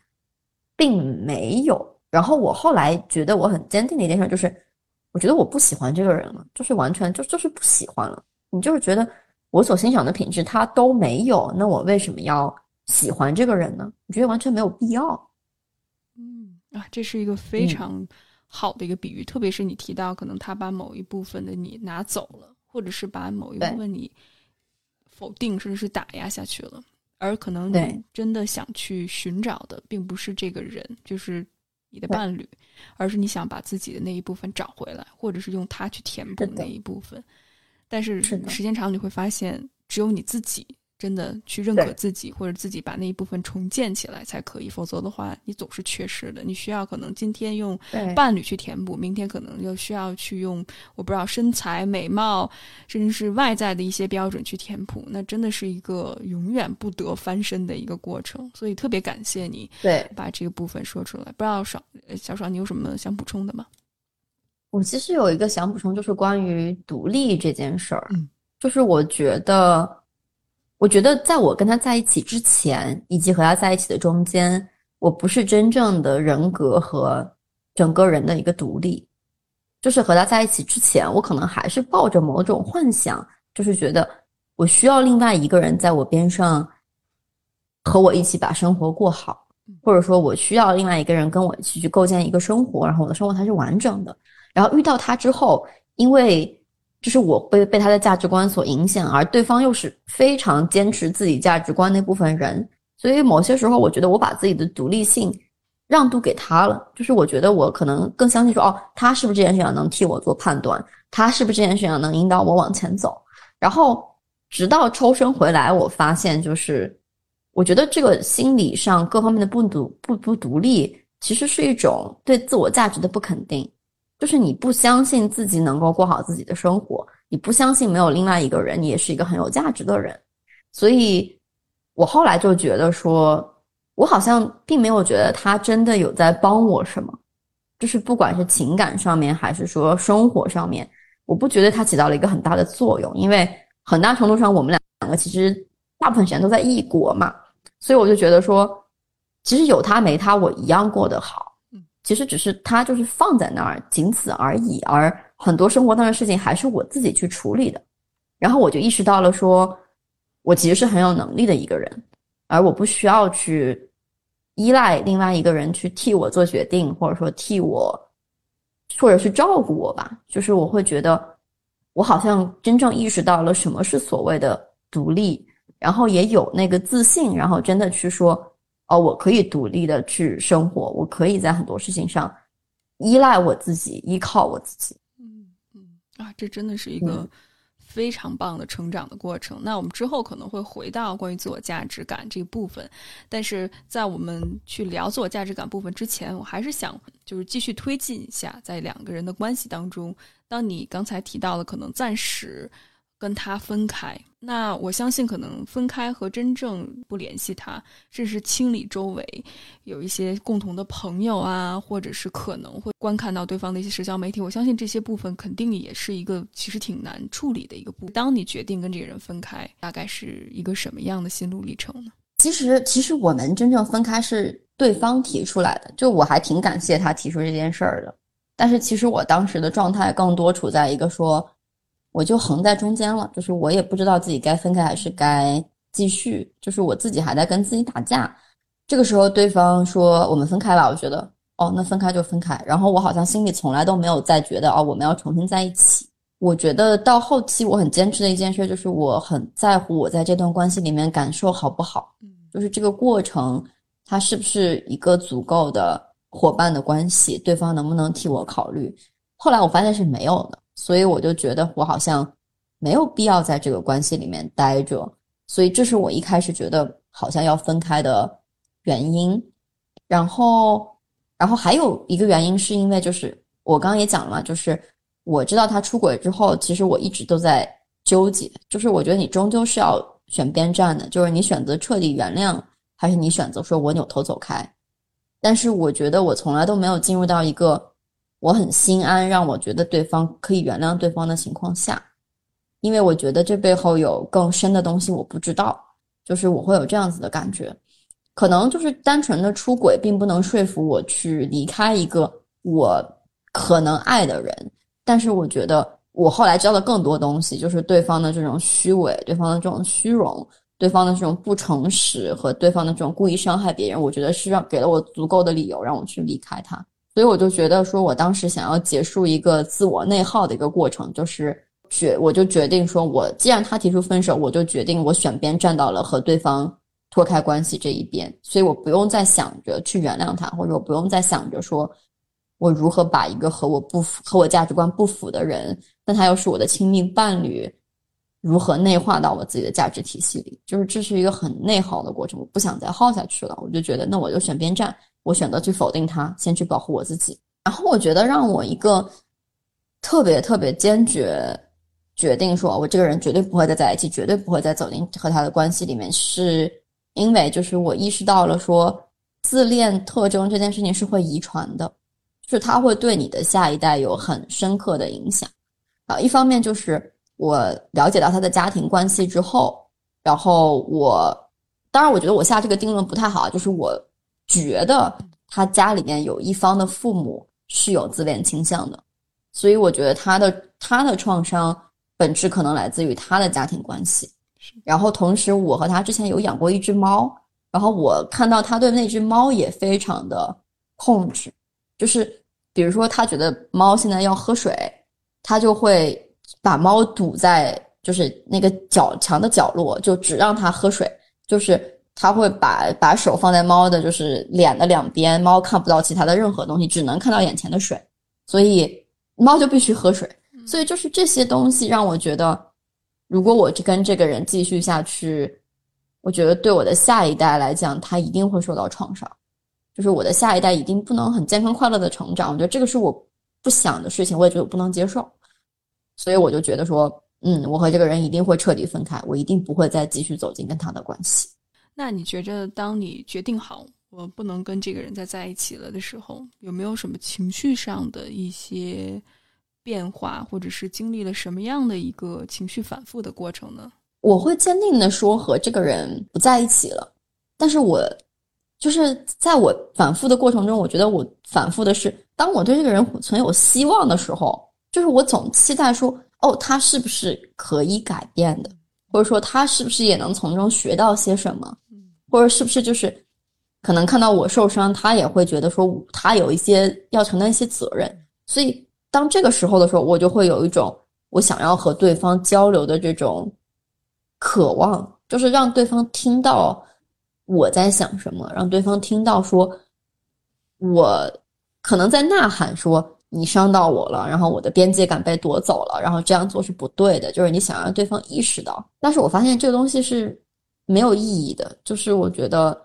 并没有。然后我后来觉得我很坚定的一件事就是，我觉得我不喜欢这个人了，就是完全就就是不喜欢了。你就是觉得我所欣赏的品质他都没有，那我为什么要？喜欢这个人呢？我觉得完全没有必要。嗯啊，这是一个非常好的一个比喻，特别是你提到可能他把某一部分的你拿走了，或者是把某一部分你否定甚至是打压下去了，而可能你真的想去寻找的并不是这个人，就是你的伴侣，而是你想把自己的那一部分找回来，或者是用它去填补那一部分。但是时间长，你会发现只有你自己。真的去认可自己，或者自己把那一部分重建起来才可以，否则的话，你总是缺失的。你需要可能今天用伴侣去填补，明天可能又需要去用我不知道身材、美貌，甚至是外在的一些标准去填补。那真的是一个永远不得翻身的一个过程。所以特别感谢你，对，把这个部分说出来。不知道爽小爽，你有什么想补充的吗？我其实有一个想补充，就是关于独立这件事儿。嗯，就是我觉得。我觉得，在我跟他在一起之前，以及和他在一起的中间，我不是真正的人格和整个人的一个独立。就是和他在一起之前，我可能还是抱着某种幻想，就是觉得我需要另外一个人在我边上，和我一起把生活过好，或者说，我需要另外一个人跟我一起去构建一个生活，然后我的生活才是完整的。然后遇到他之后，因为。就是我被被他的价值观所影响，而对方又是非常坚持自己价值观那部分人，所以某些时候我觉得我把自己的独立性让渡给他了。就是我觉得我可能更相信说，哦，他是不是这件事情能替我做判断？他是不是这件事情能引导我往前走？然后直到抽身回来，我发现就是，我觉得这个心理上各方面的不独不不独立，其实是一种对自我价值的不肯定，就是你不相信自己能够过好自己的生活，你不相信没有另外一个人，你也是一个很有价值的人。所以，我后来就觉得说，我好像并没有觉得他真的有在帮我什么，就是不管是情感上面还是说生活上面，我不觉得他起到了一个很大的作用，因为。很大程度上，我们两两个其实大部分时间都在异国嘛，所以我就觉得说，其实有他没他，我一样过得好。其实只是他就是放在那儿，仅此而已。而很多生活当中的事情还是我自己去处理的。然后我就意识到了，说我其实是很有能力的一个人，而我不需要去依赖另外一个人去替我做决定，或者说替我，或者是照顾我吧。就是我会觉得。我好像真正意识到了什么是所谓的独立，然后也有那个自信，然后真的去说，哦，我可以独立的去生活，我可以在很多事情上依赖我自己，依靠我自己。嗯嗯啊，这真的是一个。非常棒的成长的过程。那我们之后可能会回到关于自我价值感这部分，但是在我们去聊自我价值感部分之前，我还是想就是继续推进一下，在两个人的关系当中，当你刚才提到了可能暂时。跟他分开，那我相信可能分开和真正不联系他，甚至是清理周围有一些共同的朋友啊，或者是可能会观看到对方的一些社交媒体，我相信这些部分肯定也是一个其实挺难处理的一个部分。当你决定跟这个人分开，大概是一个什么样的心路历程呢？其实，其实我们真正分开是对方提出来的，就我还挺感谢他提出这件事儿的。但是，其实我当时的状态更多处在一个说。我就横在中间了，就是我也不知道自己该分开还是该继续，就是我自己还在跟自己打架。这个时候，对方说我们分开吧，我觉得哦，那分开就分开。然后我好像心里从来都没有再觉得哦，我们要重新在一起。我觉得到后期，我很坚持的一件事就是，我很在乎我在这段关系里面感受好不好，就是这个过程它是不是一个足够的伙伴的关系，对方能不能替我考虑。后来我发现是没有的。所以我就觉得我好像没有必要在这个关系里面待着，所以这是我一开始觉得好像要分开的原因。然后，然后还有一个原因是因为就是我刚刚也讲了嘛，就是我知道他出轨之后，其实我一直都在纠结，就是我觉得你终究是要选边站的，就是你选择彻底原谅，还是你选择说我扭头走开。但是我觉得我从来都没有进入到一个。我很心安，让我觉得对方可以原谅对方的情况下，因为我觉得这背后有更深的东西我不知道，就是我会有这样子的感觉，可能就是单纯的出轨并不能说服我去离开一个我可能爱的人，但是我觉得我后来知道的更多东西，就是对方的这种虚伪，对方的这种虚荣，对方的这种不诚实和对方的这种故意伤害别人，我觉得是让给了我足够的理由让我去离开他。所以我就觉得说，我当时想要结束一个自我内耗的一个过程，就是决我就决定说，我既然他提出分手，我就决定我选边站到了和对方脱开关系这一边。所以我不用再想着去原谅他，或者我不用再想着说我如何把一个和我不符、和我价值观不符的人，但他又是我的亲密伴侣，如何内化到我自己的价值体系里。就是这是一个很内耗的过程，我不想再耗下去了。我就觉得，那我就选边站。我选择去否定他，先去保护我自己。然后我觉得让我一个特别特别坚决决定说，我这个人绝对不会再在一起，绝对不会再走进和他的关系里面，是因为就是我意识到了说，自恋特征这件事情是会遗传的，就是它会对你的下一代有很深刻的影响。啊，一方面就是我了解到他的家庭关系之后，然后我当然我觉得我下这个定论不太好，就是我。觉得他家里面有一方的父母是有自恋倾向的，所以我觉得他的他的创伤本质可能来自于他的家庭关系。然后同时，我和他之前有养过一只猫，然后我看到他对那只猫也非常的控制，就是比如说他觉得猫现在要喝水，他就会把猫堵在就是那个角墙的角落，就只让它喝水，就是。他会把把手放在猫的，就是脸的两边，猫看不到其他的任何东西，只能看到眼前的水，所以猫就必须喝水。所以就是这些东西让我觉得，如果我跟这个人继续下去，我觉得对我的下一代来讲，他一定会受到创伤，就是我的下一代一定不能很健康快乐的成长。我觉得这个是我不想的事情，我也觉得我不能接受，所以我就觉得说，嗯，我和这个人一定会彻底分开，我一定不会再继续走进跟他的关系。那你觉着，当你决定好我不能跟这个人再在一起了的时候，有没有什么情绪上的一些？变化，或者是经历了什么样的一个情绪反复的过程呢？我会坚定的说和这个人不在一起了，但是我就是在我反复的过程中，我觉得我反复的是，当我对这个人存有希望的时候，就是我总期待说，哦，他是不是可以改变的，或者说他是不是也能从中学到些什么，或者是不是就是可能看到我受伤，他也会觉得说他有一些要承担一些责任，所以。当这个时候的时候，我就会有一种我想要和对方交流的这种渴望，就是让对方听到我在想什么，让对方听到说，我可能在呐喊说你伤到我了，然后我的边界感被夺走了，然后这样做是不对的，就是你想让对方意识到。但是我发现这个东西是没有意义的，就是我觉得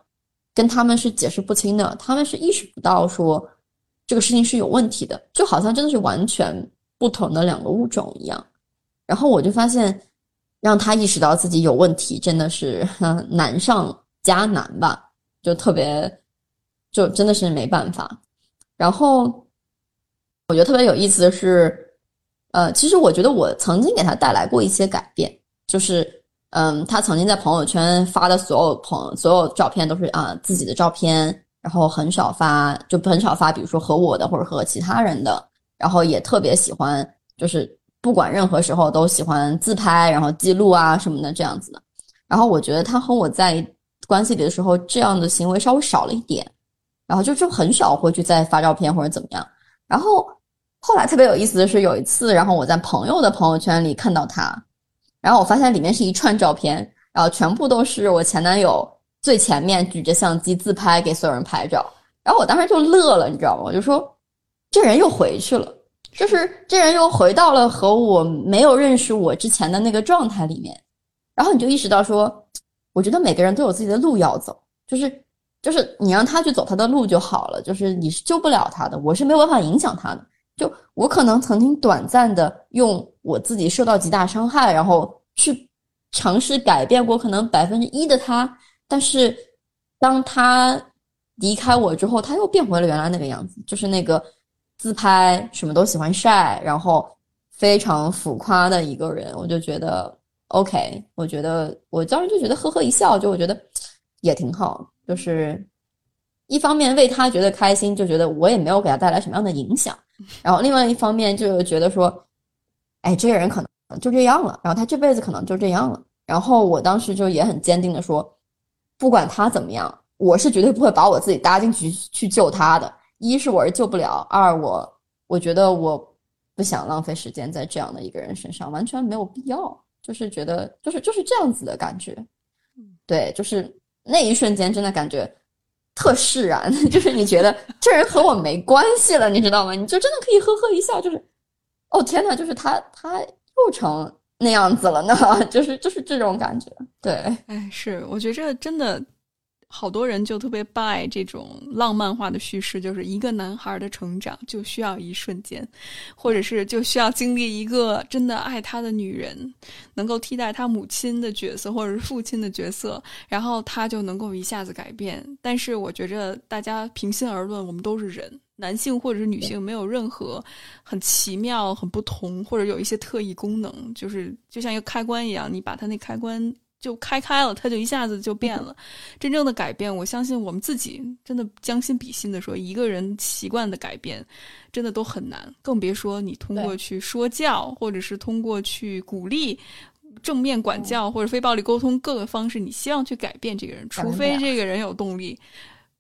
跟他们是解释不清的，他们是意识不到说。这个事情是有问题的，就好像真的是完全不同的两个物种一样。然后我就发现，让他意识到自己有问题，真的是难上加难吧，就特别，就真的是没办法。然后我觉得特别有意思的是，呃，其实我觉得我曾经给他带来过一些改变，就是，嗯，他曾经在朋友圈发的所有朋所有照片都是啊自己的照片。然后很少发，就很少发，比如说和我的或者和其他人的。然后也特别喜欢，就是不管任何时候都喜欢自拍，然后记录啊什么的这样子的。然后我觉得他和我在关系里的时候，这样的行为稍微少了一点。然后就就很少会去再发照片或者怎么样。然后后来特别有意思的是，有一次，然后我在朋友的朋友圈里看到他，然后我发现里面是一串照片，然后全部都是我前男友。最前面举着相机自拍，给所有人拍照，然后我当时就乐了，你知道吗？我就说，这人又回去了，就是这人又回到了和我没有认识我之前的那个状态里面，然后你就意识到说，我觉得每个人都有自己的路要走，就是就是你让他去走他的路就好了，就是你是救不了他的，我是没有办法影响他的，就我可能曾经短暂的用我自己受到极大伤害，然后去尝试改变过可能百分之一的他。但是，当他离开我之后，他又变回了原来那个样子，就是那个自拍什么都喜欢晒，然后非常浮夸的一个人。我就觉得 OK，我觉得我当时就觉得呵呵一笑，就我觉得也挺好。就是一方面为他觉得开心，就觉得我也没有给他带来什么样的影响；然后另外一方面就觉得说，哎，这个人可能就这样了，然后他这辈子可能就这样了。然后我当时就也很坚定的说。不管他怎么样，我是绝对不会把我自己搭进去去救他的。一是我是救不了，二我我觉得我不想浪费时间在这样的一个人身上，完全没有必要。就是觉得就是就是这样子的感觉，对，就是那一瞬间真的感觉特释然，[laughs] 就是你觉得这人和我没关系了，你知道吗？你就真的可以呵呵一笑，就是哦天呐，就是他他又成。那样子了呢，[laughs] 就是就是这种感觉，对，哎，是，我觉着真的，好多人就特别 buy 这种浪漫化的叙事，就是一个男孩的成长就需要一瞬间，或者是就需要经历一个真的爱他的女人，能够替代他母亲的角色或者是父亲的角色，然后他就能够一下子改变。但是我觉着大家平心而论，我们都是人。男性或者是女性没有任何很奇妙、很不同，或者有一些特异功能，就是就像一个开关一样，你把它那开关就开开了，它就一下子就变了。真正的改变，我相信我们自己真的将心比心的说，一个人习惯的改变真的都很难，更别说你通过去说教，或者是通过去鼓励、正面管教或者非暴力沟通各个方式，你希望去改变这个人，除非这个人有动力。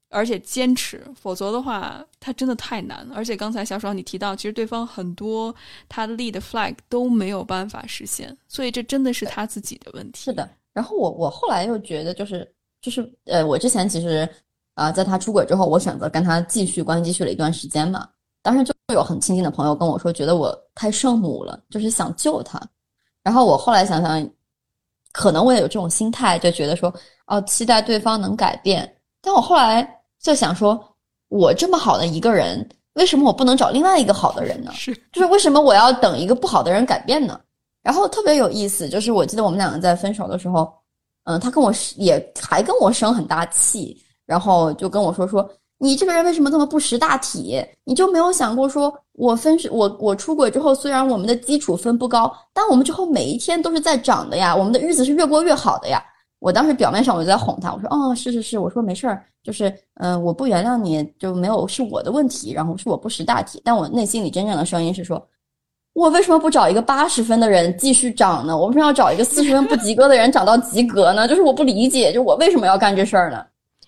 而且坚持，否则的话，他真的太难。而且刚才小爽你提到，其实对方很多他立的 flag 都没有办法实现，所以这真的是他自己的问题。是的。然后我我后来又觉得，就是就是呃，我之前其实啊，在他出轨之后，我选择跟他继续关系，继续了一段时间嘛。当时就有很亲近的朋友跟我说，觉得我太圣母了，就是想救他。然后我后来想想，可能我也有这种心态，就觉得说，哦，期待对方能改变。但我后来就想说，我这么好的一个人，为什么我不能找另外一个好的人呢？是，就是为什么我要等一个不好的人改变呢？然后特别有意思，就是我记得我们两个在分手的时候，嗯，他跟我也还跟我生很大气，然后就跟我说说。你这个人为什么这么不识大体？你就没有想过说，我分手，我我出轨之后，虽然我们的基础分不高，但我们之后每一天都是在涨的呀，我们的日子是越过越好的呀。我当时表面上我就在哄他，我说，哦，是是是，我说没事儿，就是，嗯，我不原谅你就没有是我的问题，然后是我不识大体，但我内心里真正的声音是说，我为什么不找一个八十分的人继续涨呢？我为什么要找一个四十分不及格的人涨到及格呢？就是我不理解，就我为什么要干这事儿呢？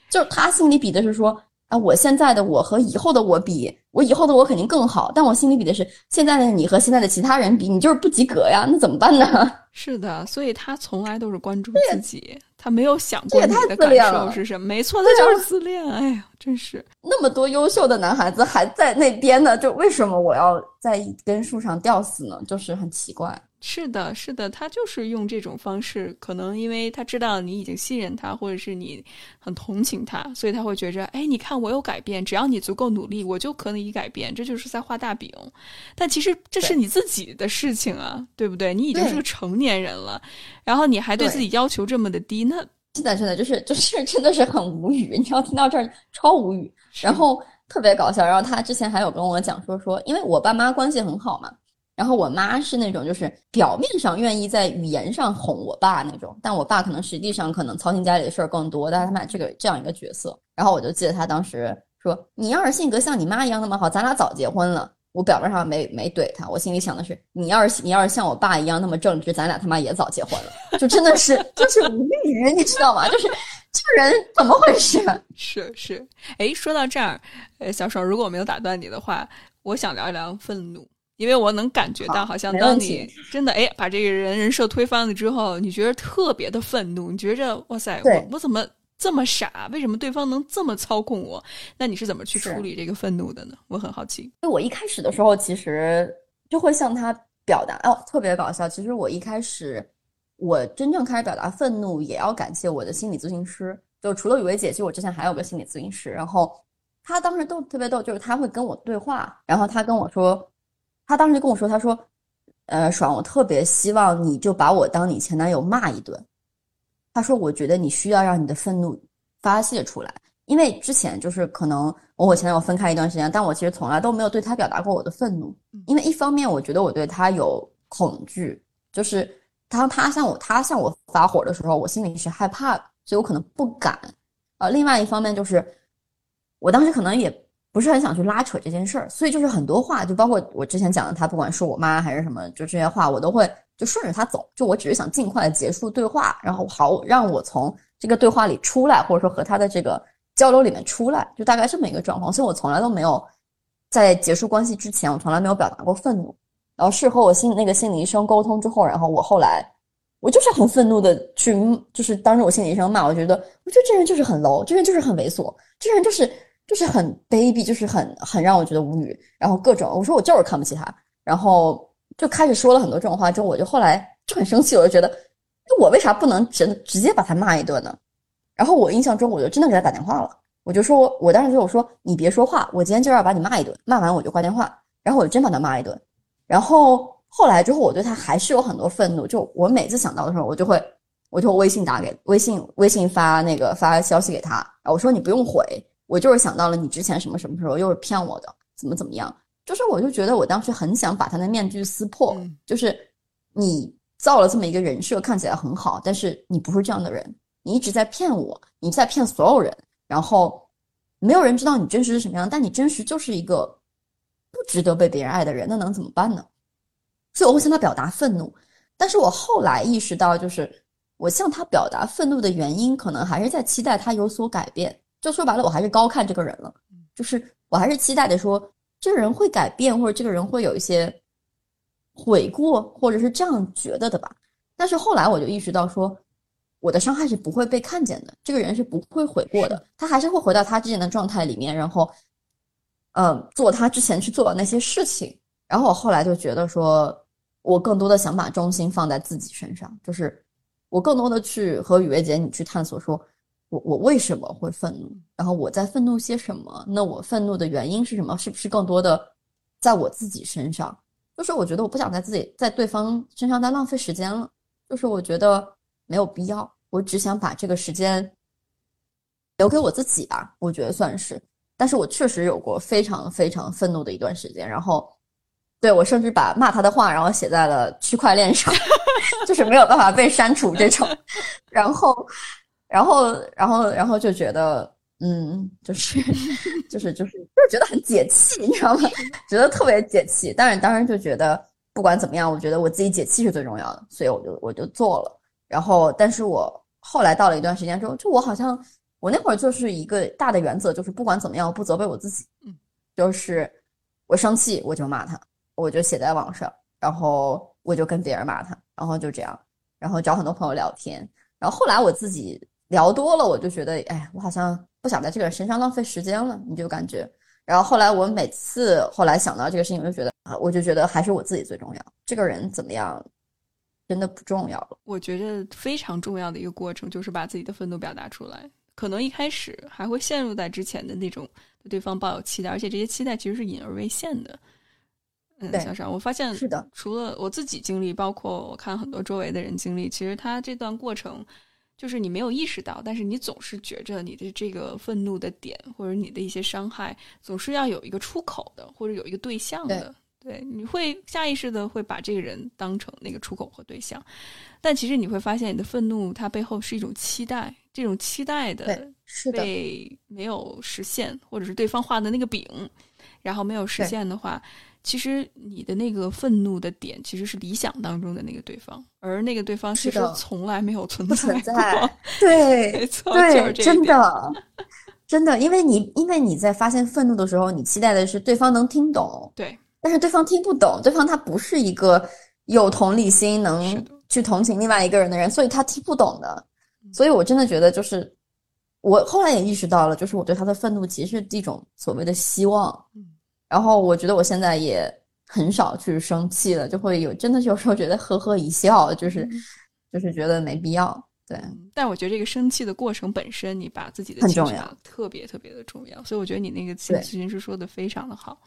就是他心里比的是说。啊，我现在的我和以后的我比，我以后的我肯定更好，但我心里比的是现在的你和现在的其他人比，你就是不及格呀，那怎么办呢？是的，所以他从来都是关注自己，他没有想过你的感受是什么。没错，他就是自恋。哎呀，真是那么多优秀的男孩子还在那边呢，就为什么我要在一根树上吊死呢？就是很奇怪。是的，是的，他就是用这种方式，可能因为他知道你已经信任他，或者是你很同情他，所以他会觉着，哎，你看我有改变，只要你足够努力，我就可以改变，这就是在画大饼。但其实这是你自己的事情啊，对不对？你已经是个成年人了，然后你还对自己要求这么的低，那是的，是的就是就是真的是很无语。你要听到这儿超无语，然后特别搞笑。然后他之前还有跟我讲说说，因为我爸妈关系很好嘛。然后我妈是那种，就是表面上愿意在语言上哄我爸那种，但我爸可能实际上可能操心家里的事儿更多，但是他们这个这样一个角色。然后我就记得他当时说：“你要是性格像你妈一样那么好，咱俩早结婚了。”我表面上没没怼他，我心里想的是：“你要是你要是像我爸一样那么正直，咱俩他妈也早结婚了。”就真的是就是无语，你知道吗？就是这个人怎么回事？是 [laughs] 是，哎，说到这儿，呃，小爽，如果我没有打断你的话，我想聊一聊愤怒。因为我能感觉到，好像当你真的哎把这个人人设推翻了之后，你觉得特别的愤怒，你觉着哇塞，我我怎么这么傻？为什么对方能这么操控我？那你是怎么去处理这个愤怒的呢？我很好奇。就我一开始的时候，其实就会向他表达哦，特别搞笑。其实我一开始，我真正开始表达愤怒，也要感谢我的心理咨询师。就除了雨薇姐，其实我之前还有个心理咨询师，然后他当时都特别逗，就是他会跟我对话，然后他跟我说。他当时就跟我说：“他说，呃，爽，我特别希望你就把我当你前男友骂一顿。他说，我觉得你需要让你的愤怒发泄出来，因为之前就是可能我和前男友分开一段时间，但我其实从来都没有对他表达过我的愤怒，因为一方面我觉得我对他有恐惧，就是当他向我他向我发火的时候，我心里是害怕的，所以我可能不敢。呃，另外一方面就是我当时可能也。”不是很想去拉扯这件事儿，所以就是很多话，就包括我之前讲的，他不管是我妈还是什么，就这些话，我都会就顺着他走。就我只是想尽快结束对话，然后好让我从这个对话里出来，或者说和他的这个交流里面出来，就大概这么一个状况。所以我从来都没有在结束关系之前，我从来没有表达过愤怒。然后事后我心那个心理医生沟通之后，然后我后来我就是很愤怒的去，就是当着我心理医生骂，我觉得我觉得这人就是很 low，这人就是很猥琐，这人就是。就是很卑鄙，就是很很让我觉得无语，然后各种我说我就是看不起他，然后就开始说了很多这种话，之后我就后来就很生气，我就觉得那我为啥不能直直接把他骂一顿呢？然后我印象中我就真的给他打电话了，我就说我当时就我说你别说话，我今天就要把你骂一顿，骂完我就挂电话，然后我就真把他骂一顿，然后后来之后我对他还是有很多愤怒，就我每次想到的时候，我就会我就微信打给微信微信发那个发消息给他，然后我说你不用回。我就是想到了你之前什么什么时候又是骗我的，怎么怎么样？就是我就觉得我当时很想把他的面具撕破，就是你造了这么一个人设，看起来很好，但是你不是这样的人，你一直在骗我，你在骗所有人，然后没有人知道你真实是什么样，但你真实就是一个不值得被别人爱的人，那能怎么办呢？所以我会向他表达愤怒，但是我后来意识到，就是我向他表达愤怒的原因，可能还是在期待他有所改变。就说白了，我还是高看这个人了，就是我还是期待的说，这个人会改变，或者这个人会有一些悔过，或者是这样觉得的吧。但是后来我就意识到，说我的伤害是不会被看见的，这个人是不会悔过的，他还是会回到他之前的状态里面，然后，嗯，做他之前去做的那些事情。然后我后来就觉得说，我更多的想把重心放在自己身上，就是我更多的去和雨薇姐你去探索，说我我为什么会愤怒，然后我在愤怒些什么？那我愤怒的原因是什么？是不是更多的在我自己身上？就是我觉得我不想在自己在对方身上再浪费时间了，就是我觉得没有必要，我只想把这个时间留给我自己吧，我觉得算是。但是我确实有过非常非常愤怒的一段时间，然后对我甚至把骂他的话，然后写在了区块链上，[laughs] 就是没有办法被删除这种。[laughs] 然后，然后，然后，然后就觉得，嗯，就是 [laughs] 就是就是就是觉得很解气，你知道吗？[laughs] 觉得特别解气。但是，当然就觉得不管怎么样，我觉得我自己解气是最重要的，所以我就我就做了。然后，但是我后来到了一段时间之后，就我好像。我那会儿就是一个大的原则，就是不管怎么样，我不责备我自己。嗯，就是我生气我就骂他，我就写在网上，然后我就跟别人骂他，然后就这样，然后找很多朋友聊天。然后后来我自己聊多了，我就觉得，哎，我好像不想在这个人身上浪费时间了。你就感觉，然后后来我每次后来想到这个事情，我就觉得啊，我就觉得还是我自己最重要。这个人怎么样，真的不重要了。我觉得非常重要的一个过程，就是把自己的愤怒表达出来。可能一开始还会陷入在之前的那种对对方抱有期待，而且这些期待其实是隐而未现的。嗯，小尚，我发现是的，除了我自己经历，包括我看很多周围的人经历，其实他这段过程就是你没有意识到，但是你总是觉着你的这个愤怒的点或者你的一些伤害，总是要有一个出口的，或者有一个对象的。对，你会下意识的会把这个人当成那个出口和对象，但其实你会发现，你的愤怒它背后是一种期待，这种期待的被没有实现，或者是对方画的那个饼，然后没有实现的话，其实你的那个愤怒的点其实是理想当中的那个对方，而那个对方其实从来没有存在过。[laughs] 对，[laughs] 没错，对，真的，真的，因为你因为你在发现愤怒的时候，你期待的是对方能听懂。对。但是对方听不懂，对方他不是一个有同理心能去同情另外一个人的人，所以他听不懂的。所以我真的觉得，就是我后来也意识到了，就是我对他的愤怒其实是一种所谓的希望。然后我觉得我现在也很少去生气了，就会有真的有时候觉得呵呵一笑，就是就是觉得没必要。对，但我觉得这个生气的过程本身，你把自己的很重要，特别特别的重要。所以我觉得你那个心理咨询师说的非常的好。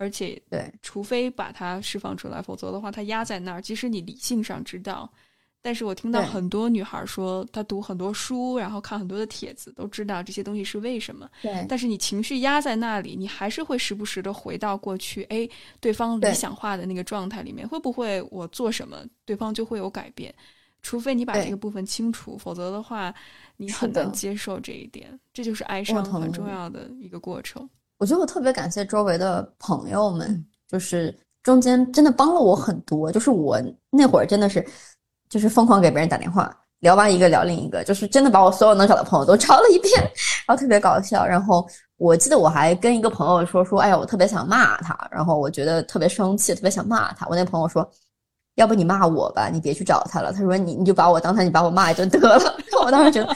而且，对，除非把它释放出来，否则的话，它压在那儿。即使你理性上知道，但是我听到很多女孩说，她读很多书，然后看很多的帖子，都知道这些东西是为什么。对，但是你情绪压在那里，你还是会时不时的回到过去，哎，对方理想化的那个状态里面，会不会我做什么，对方就会有改变？除非你把这个部分清除，否则的话，你很难接受这一点。这就是哀伤很重要的一个过程。我觉得我特别感谢周围的朋友们，就是中间真的帮了我很多。就是我那会儿真的是，就是疯狂给别人打电话，聊完一个聊另一个，就是真的把我所有能找的朋友都 [laughs] 找了一遍，然后特别搞笑。然后我记得我还跟一个朋友说说，哎呀，我特别想骂他，然后我觉得特别生气，特别想骂他。我那朋友说，要不你骂我吧，你别去找他了。他说你你就把我当他你把我骂一顿得了。[laughs] 我当时觉得。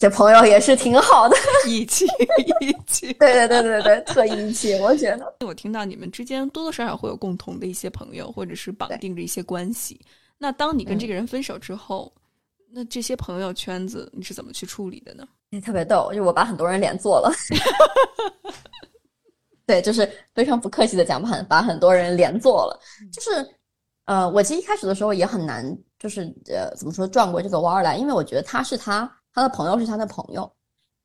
这朋友也是挺好的，[laughs] 义气，义气，对对对对对，特义气，我觉得。我听到你们之间多多少少会有共同的一些朋友，或者是绑定着一些关系。那当你跟这个人分手之后，那这些朋友圈子你是怎么去处理的呢？特别逗，就我把很多人连坐了。[laughs] 对，就是非常不客气的讲，把把很多人连坐了。就是，呃，我其实一开始的时候也很难，就是呃，怎么说转过这个弯儿来，因为我觉得他是他。他的朋友是他的朋友，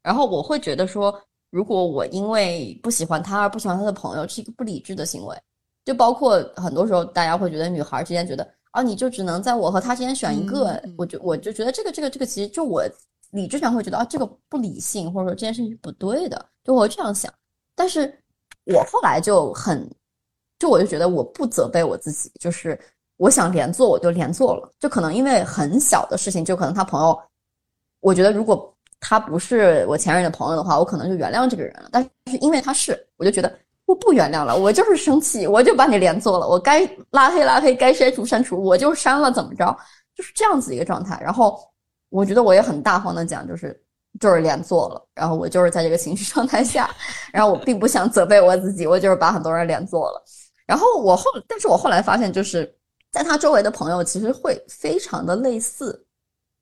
然后我会觉得说，如果我因为不喜欢他而不喜欢他的朋友，是一个不理智的行为。就包括很多时候，大家会觉得女孩之间觉得啊，你就只能在我和他之间选一个。我就我就觉得这个这个这个，其实就我理智上会觉得啊，这个不理性，或者说这件事情是不对的，就会这样想。但是我后来就很，就我就觉得我不责备我自己，就是我想连坐我就连坐了，就可能因为很小的事情，就可能他朋友。我觉得，如果他不是我前任的朋友的话，我可能就原谅这个人了。但是因为他是，我就觉得我不原谅了。我就是生气，我就把你连坐了。我该拉黑拉黑，该删除删除，我就删了，怎么着？就是这样子一个状态。然后我觉得我也很大方的讲，就是就是连坐了。然后我就是在这个情绪状态下，然后我并不想责备我自己，我就是把很多人连坐了。然后我后，但是我后来发现，就是在他周围的朋友其实会非常的类似，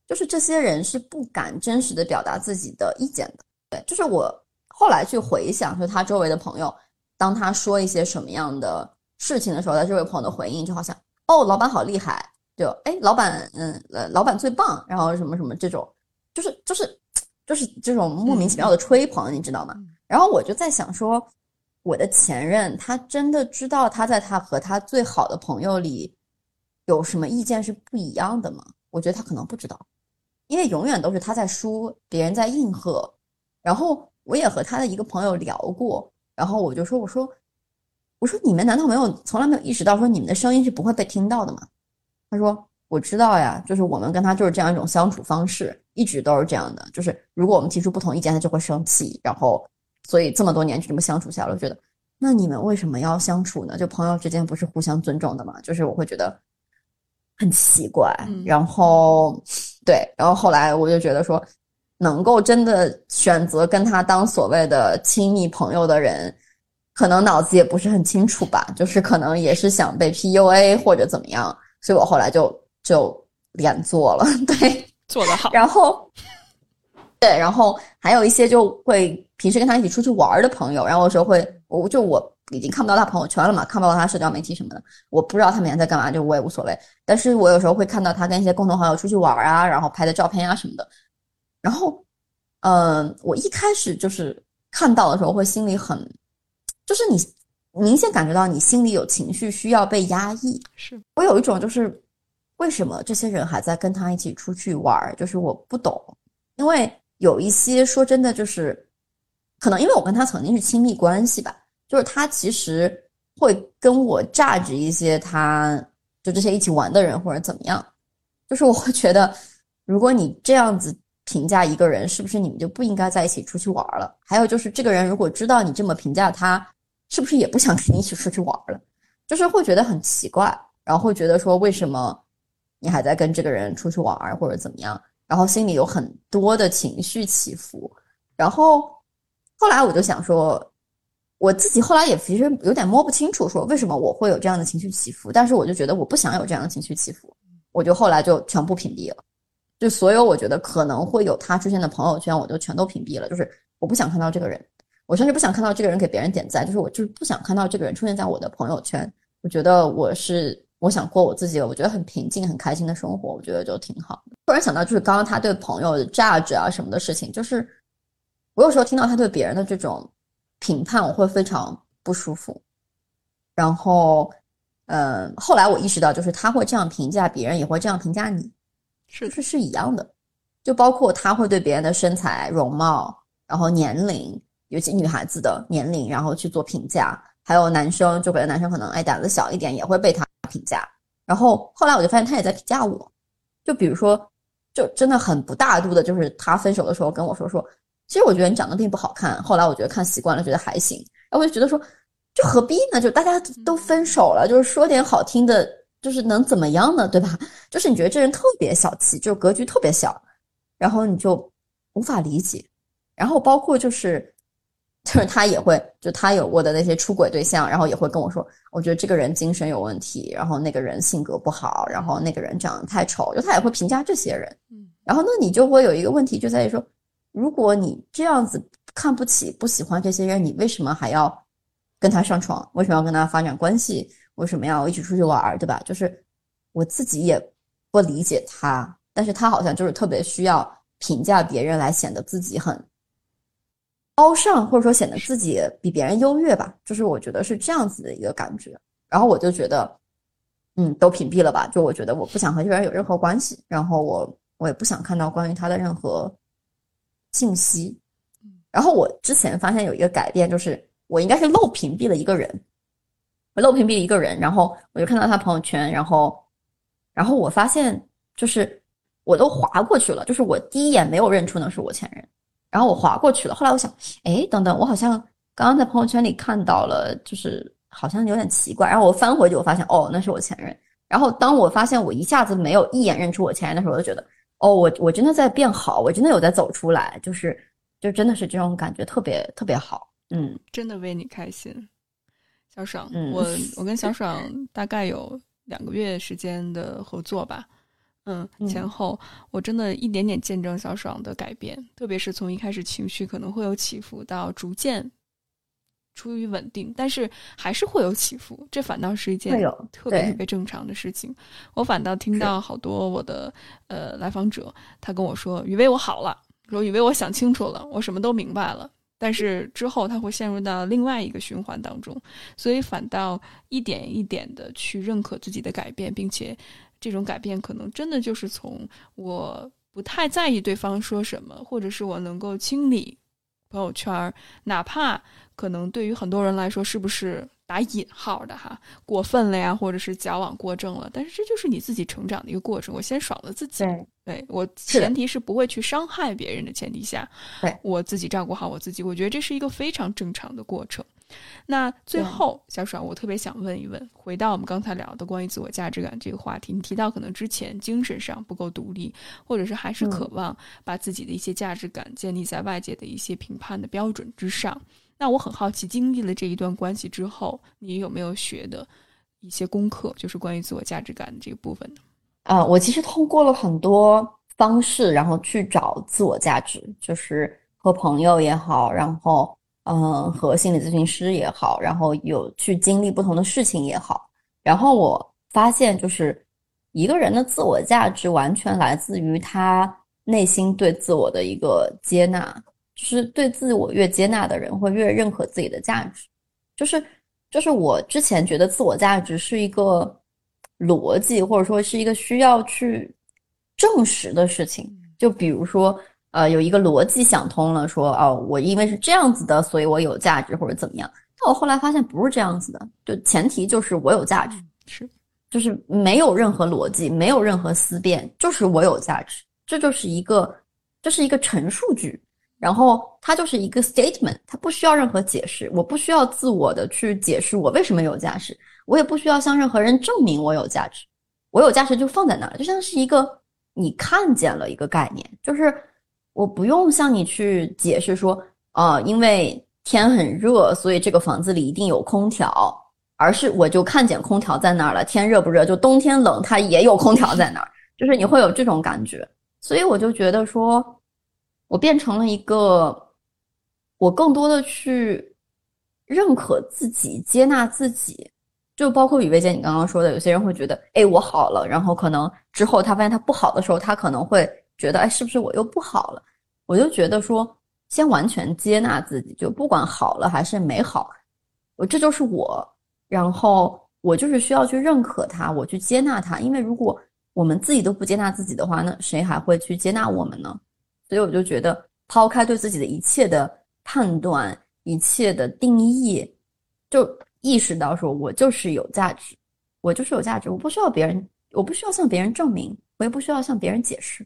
就是这些人是不敢真实的表达自己的意见的。对，就是我后来去回想，说他周围的朋友，当他说一些什么样的事情的时候，他这位朋友的回应就好像，哦，老板好厉害，就哎，老板，嗯，呃，老板最棒，然后什么什么这种，就是就是就是这种莫名其妙的吹捧，你知道吗？然后我就在想说，我的前任他真的知道他在他和他最好的朋友里。有什么意见是不一样的吗？我觉得他可能不知道，因为永远都是他在输，别人在应和。然后我也和他的一个朋友聊过，然后我就说：“我说，我说你们难道没有从来没有意识到说你们的声音是不会被听到的吗？”他说：“我知道呀，就是我们跟他就是这样一种相处方式，一直都是这样的。就是如果我们提出不同意见，他就会生气。然后所以这么多年就这么相处下来，我觉得那你们为什么要相处呢？就朋友之间不是互相尊重的吗？就是我会觉得。”很奇怪，然后对，然后后来我就觉得说，能够真的选择跟他当所谓的亲密朋友的人，可能脑子也不是很清楚吧，就是可能也是想被 PUA 或者怎么样，所以我后来就就连做了，[laughs] 对，做得好。然后对，然后还有一些就会平时跟他一起出去玩的朋友，然后有时候会，我就我。已经看不到他朋友圈了嘛，看不到他社交媒体什么的，我不知道他每天在干嘛，就我也无所谓。但是我有时候会看到他跟一些共同好友出去玩啊，然后拍的照片啊什么的。然后，嗯，我一开始就是看到的时候会心里很，就是你明显感觉到你心里有情绪需要被压抑。是我有一种就是为什么这些人还在跟他一起出去玩，就是我不懂。因为有一些说真的就是，可能因为我跟他曾经是亲密关系吧。就是他其实会跟我榨着一些，他就这些一起玩的人或者怎么样，就是我会觉得，如果你这样子评价一个人，是不是你们就不应该在一起出去玩了？还有就是，这个人如果知道你这么评价他，是不是也不想跟你一起出去玩了？就是会觉得很奇怪，然后会觉得说，为什么你还在跟这个人出去玩或者怎么样？然后心里有很多的情绪起伏，然后后来我就想说。我自己后来也其实有点摸不清楚，说为什么我会有这样的情绪起伏，但是我就觉得我不想有这样的情绪起伏，我就后来就全部屏蔽了，就所有我觉得可能会有他出现的朋友圈，我就全都屏蔽了，就是我不想看到这个人，我甚至不想看到这个人给别人点赞，就是我就是不想看到这个人出现在我的朋友圈，我觉得我是我想过我自己，我觉得很平静很开心的生活，我觉得就挺好的。突然想到，就是刚刚他对朋友的价值啊什么的事情，就是我有时候听到他对别人的这种。评判我会非常不舒服，然后，嗯，后来我意识到，就是他会这样评价别人，也会这样评价你，是是是一样的，就包括他会对别人的身材、容貌，然后年龄，尤其女孩子的年龄，然后去做评价，还有男生，就别的男生可能哎胆子小一点，也会被他评价。然后后来我就发现他也在评价我，就比如说，就真的很不大度的，就是他分手的时候跟我说说。其实我觉得你长得并不好看，后来我觉得看习惯了，觉得还行。然后我就觉得说，就何必呢？就大家都分手了，就是说点好听的，就是能怎么样呢？对吧？就是你觉得这人特别小气，就格局特别小，然后你就无法理解。然后包括就是，就是他也会，就他有过的那些出轨对象，然后也会跟我说，我觉得这个人精神有问题，然后那个人性格不好，然后那个人长得太丑，就他也会评价这些人。嗯，然后那你就会有一个问题，就在于说。如果你这样子看不起、不喜欢这些人，你为什么还要跟他上床？为什么要跟他发展关系？为什么要一起出去玩？对吧？就是我自己也不理解他，但是他好像就是特别需要评价别人来显得自己很高尚，或者说显得自己比别人优越吧。就是我觉得是这样子的一个感觉。然后我就觉得，嗯，都屏蔽了吧。就我觉得我不想和这个人有任何关系，然后我我也不想看到关于他的任何。信息，然后我之前发现有一个改变，就是我应该是漏屏蔽了一个人，我漏屏蔽了一个人，然后我就看到他朋友圈，然后，然后我发现就是我都划过去了，就是我第一眼没有认出那是我前任，然后我划过去了，后来我想，哎，等等，我好像刚刚在朋友圈里看到了，就是好像有点奇怪，然后我翻回去，我发现哦，那是我前任，然后当我发现我一下子没有一眼认出我前任的时候，我就觉得。哦，我我真的在变好，我真的有在走出来，就是，就真的是这种感觉特别特别好，嗯，真的为你开心，小爽，我 [laughs] 我跟小爽大概有两个月时间的合作吧。嗯，嗯前后我真的一点点见证小爽的改变，特别是从一开始情绪可能会有起伏，到逐渐出于稳定，但是还是会有起伏，这反倒是一件特别特别正常的事情。我反倒听到好多我的呃来访者，他跟我说：“雨薇，我好了。”说雨薇，我想清楚了，我什么都明白了。但是之后他会陷入到另外一个循环当中，所以反倒一点一点的去认可自己的改变，并且这种改变可能真的就是从我不太在意对方说什么，或者是我能够清理朋友圈儿，哪怕可能对于很多人来说是不是打引号的哈过分了呀，或者是矫枉过正了，但是这就是你自己成长的一个过程。我先爽了自己，对对我前提是不会去伤害别人的前提下，对我自己照顾好我自己，我觉得这是一个非常正常的过程。那最后，小爽，我特别想问一问，回到我们刚才聊的关于自我价值感这个话题，你提到可能之前精神上不够独立，或者是还是渴望把自己的一些价值感建立在外界的一些评判的标准之上。那我很好奇，经历了这一段关系之后，你有没有学的一些功课，就是关于自我价值感的这个部分呢？啊、我其实通过了很多方式，然后去找自我价值，就是和朋友也好，然后嗯，和心理咨询师也好，然后有去经历不同的事情也好，然后我发现，就是一个人的自我价值完全来自于他内心对自我的一个接纳，就是对自我越接纳的人，会越认可自己的价值。就是就是我之前觉得自我价值是一个逻辑，或者说是一个需要去证实的事情。就比如说，呃，有一个逻辑想通了，说哦，我因为是这样子的，所以我有价值或者怎么样。但我后来发现不是这样子的，就前提就是我有价值，是就是没有任何逻辑，没有任何思辨，就是我有价值，这就是一个，这是一个陈述句，然后它就是一个 statement，它不需要任何解释，我不需要自我的去解释我为什么有价值，我也不需要向任何人证明我有价值，我有价值就放在那儿，就像是一个你看见了一个概念，就是我不用向你去解释说，啊、因为天很热，所以这个房子里一定有空调。而是我就看见空调在那儿了，天热不热？就冬天冷，它也有空调在那儿，就是你会有这种感觉。所以我就觉得说，我变成了一个，我更多的去认可自己、接纳自己。就包括雨薇姐你刚刚说的，有些人会觉得，哎，我好了，然后可能之后他发现他不好的时候，他可能会觉得，哎，是不是我又不好了？我就觉得说，先完全接纳自己，就不管好了还是没好，我这就是我。然后我就是需要去认可他，我去接纳他，因为如果我们自己都不接纳自己的话，那谁还会去接纳我们呢？所以我就觉得，抛开对自己的一切的判断、一切的定义，就意识到说我就是有价值，我就是有价值，我不需要别人，我不需要向别人证明，我也不需要向别人解释，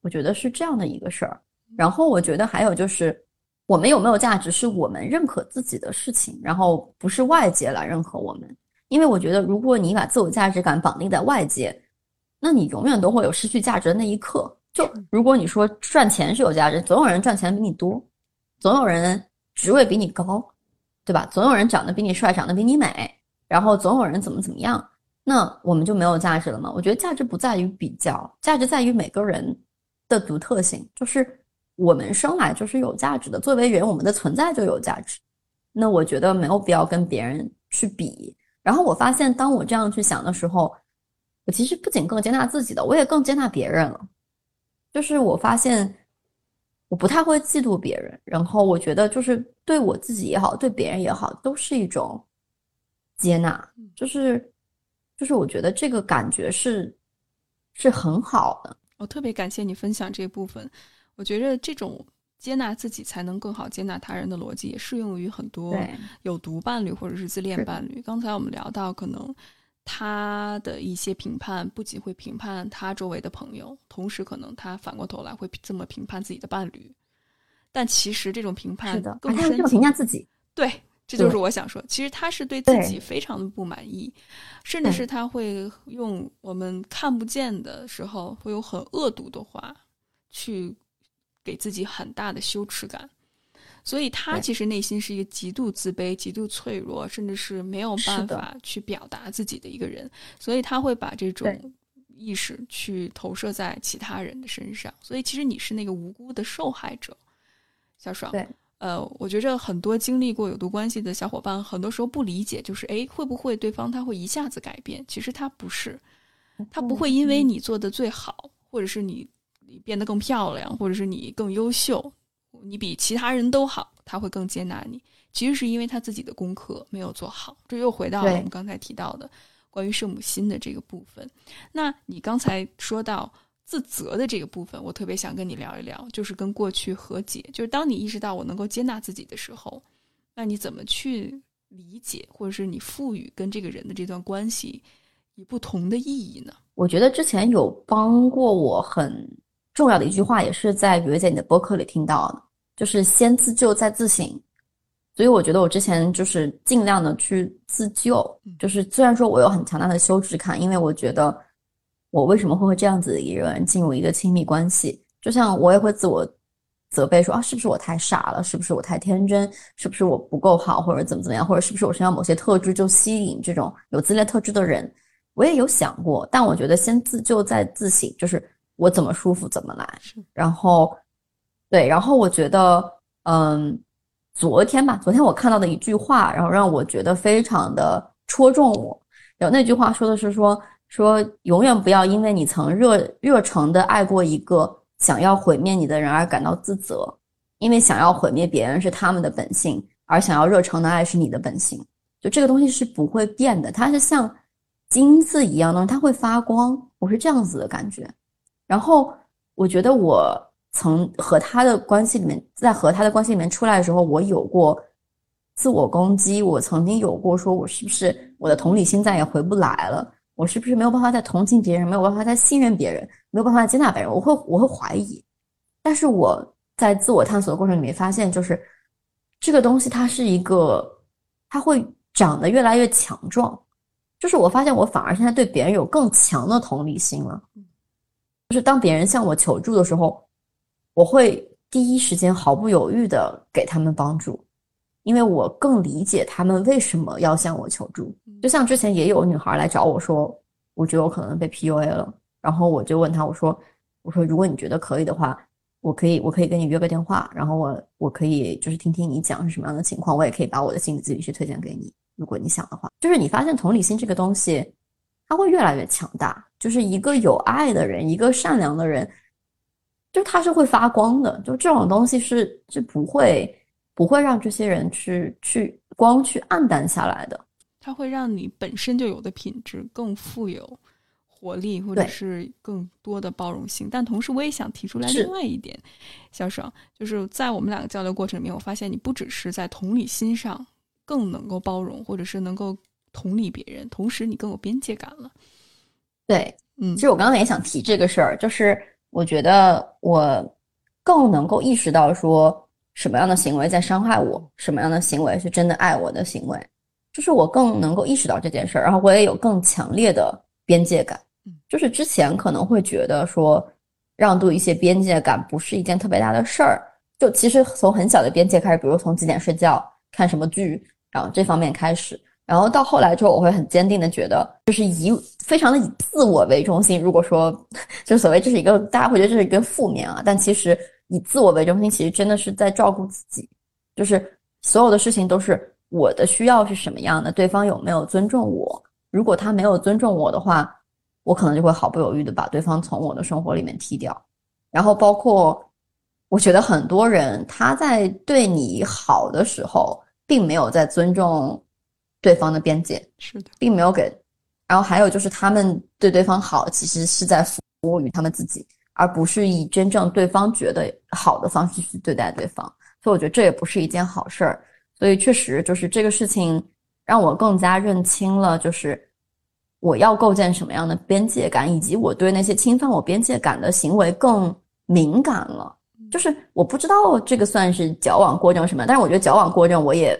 我觉得是这样的一个事儿。然后我觉得还有就是。我们有没有价值，是我们认可自己的事情，然后不是外界来认可我们。因为我觉得，如果你把自我价值感绑定在外界，那你永远都会有失去价值的那一刻。就如果你说赚钱是有价值，总有人赚钱比你多，总有人职位比你高，对吧？总有人长得比你帅，长得比你美，然后总有人怎么怎么样，那我们就没有价值了吗？我觉得价值不在于比较，价值在于每个人的独特性，就是。我们生来就是有价值的，作为人，我们的存在就有价值。那我觉得没有必要跟别人去比。然后我发现，当我这样去想的时候，我其实不仅更接纳自己的，我也更接纳别人了。就是我发现，我不太会嫉妒别人。然后我觉得，就是对我自己也好，对别人也好，都是一种接纳。就是，就是我觉得这个感觉是是很好的。我特别感谢你分享这部分。我觉得这种接纳自己才能更好接纳他人的逻辑，也适用于很多有毒伴侣或者是自恋伴侣。刚才我们聊到，可能他的一些评判不仅会评判他周围的朋友，同时可能他反过头来会这么评判自己的伴侣。但其实这种评判更深，这么评价自己。对，这就是我想说。其实他是对自己非常的不满意，甚至是他会用我们看不见的时候，会有很恶毒的话去。给自己很大的羞耻感，所以他其实内心是一个极度自卑、极度脆弱，甚至是没有办法去表达自己的一个人。所以他会把这种意识去投射在其他人的身上。所以其实你是那个无辜的受害者，小爽。对，呃，我觉着很多经历过有毒关系的小伙伴，很多时候不理解，就是哎，会不会对方他会一下子改变？其实他不是，他不会因为你做的最好，或者是你你变得更漂亮，或者是你更优秀。你比其他人都好，他会更接纳你。其实是因为他自己的功课没有做好。这又回到了我们刚才提到的关于圣母心的这个部分。那你刚才说到自责的这个部分，我特别想跟你聊一聊，就是跟过去和解。就是当你意识到我能够接纳自己的时候，那你怎么去理解，或者是你赋予跟这个人的这段关系以不同的意义呢？我觉得之前有帮过我很重要的一句话，也是在雨薇姐你的播客里听到的。就是先自救再自省，所以我觉得我之前就是尽量的去自救。就是虽然说我有很强大的羞耻感，因为我觉得我为什么会和这样子一个人进入一个亲密关系？就像我也会自我责备说啊，是不是我太傻了？是不是我太天真？是不是我不够好？或者怎么怎么样？或者是不是我身上某些特质就吸引这种有自恋特质的人？我也有想过，但我觉得先自救再自省，就是我怎么舒服怎么来。然后。对，然后我觉得，嗯，昨天吧，昨天我看到的一句话，然后让我觉得非常的戳中我。然后那句话说的是说说，永远不要因为你曾热热诚的爱过一个想要毁灭你的人而感到自责，因为想要毁灭别人是他们的本性，而想要热诚的爱是你的本性。就这个东西是不会变的，它是像金子一样的，它会发光。我是这样子的感觉。然后我觉得我。曾和他的关系里面，在和他的关系里面出来的时候，我有过自我攻击，我曾经有过说，我是不是我的同理心再也回不来了？我是不是没有办法再同情别人，没有办法再信任别人，没有办法接纳别人？我会我会怀疑。但是我在自我探索的过程里面发现，就是这个东西它是一个，它会长得越来越强壮。就是我发现我反而现在对别人有更强的同理心了。就是当别人向我求助的时候。我会第一时间毫不犹豫的给他们帮助，因为我更理解他们为什么要向我求助。就像之前也有女孩来找我说，我觉得我可能被 PUA 了，然后我就问他，我说，我说如果你觉得可以的话，我可以，我可以跟你约个电话，然后我我可以就是听听你讲是什么样的情况，我也可以把我的心理咨询师推荐给你，如果你想的话。就是你发现同理心这个东西，它会越来越强大，就是一个有爱的人，一个善良的人。就他是会发光的，就这种东西是是不会不会让这些人去去光去暗淡下来的，它会让你本身就有的品质更富有活力，或者是更多的包容性。但同时，我也想提出来另外一点，小爽，就是在我们两个交流过程里面，我发现你不只是在同理心上更能够包容，或者是能够同理别人，同时你更有边界感了。对，嗯，其实我刚刚也想提这个事儿，就是。我觉得我更能够意识到说什么样的行为在伤害我，什么样的行为是真的爱我的行为，就是我更能够意识到这件事儿，然后我也有更强烈的边界感。就是之前可能会觉得说让渡一些边界感不是一件特别大的事儿，就其实从很小的边界开始，比如从几点睡觉、看什么剧，然后这方面开始。然后到后来之后，我会很坚定的觉得，就是以非常的以自我为中心。如果说，就所谓这是一个大家会觉得这是一个负面啊，但其实以自我为中心，其实真的是在照顾自己。就是所有的事情都是我的需要是什么样的，对方有没有尊重我。如果他没有尊重我的话，我可能就会毫不犹豫的把对方从我的生活里面踢掉。然后包括，我觉得很多人他在对你好的时候，并没有在尊重。对方的边界是的，并没有给，然后还有就是他们对对方好，其实是在服务于他们自己，而不是以真正对方觉得好的方式去对待对方。所以我觉得这也不是一件好事儿。所以确实就是这个事情让我更加认清了，就是我要构建什么样的边界感，以及我对那些侵犯我边界感的行为更敏感了。就是我不知道这个算是矫枉过正什么，但是我觉得矫枉过正我也。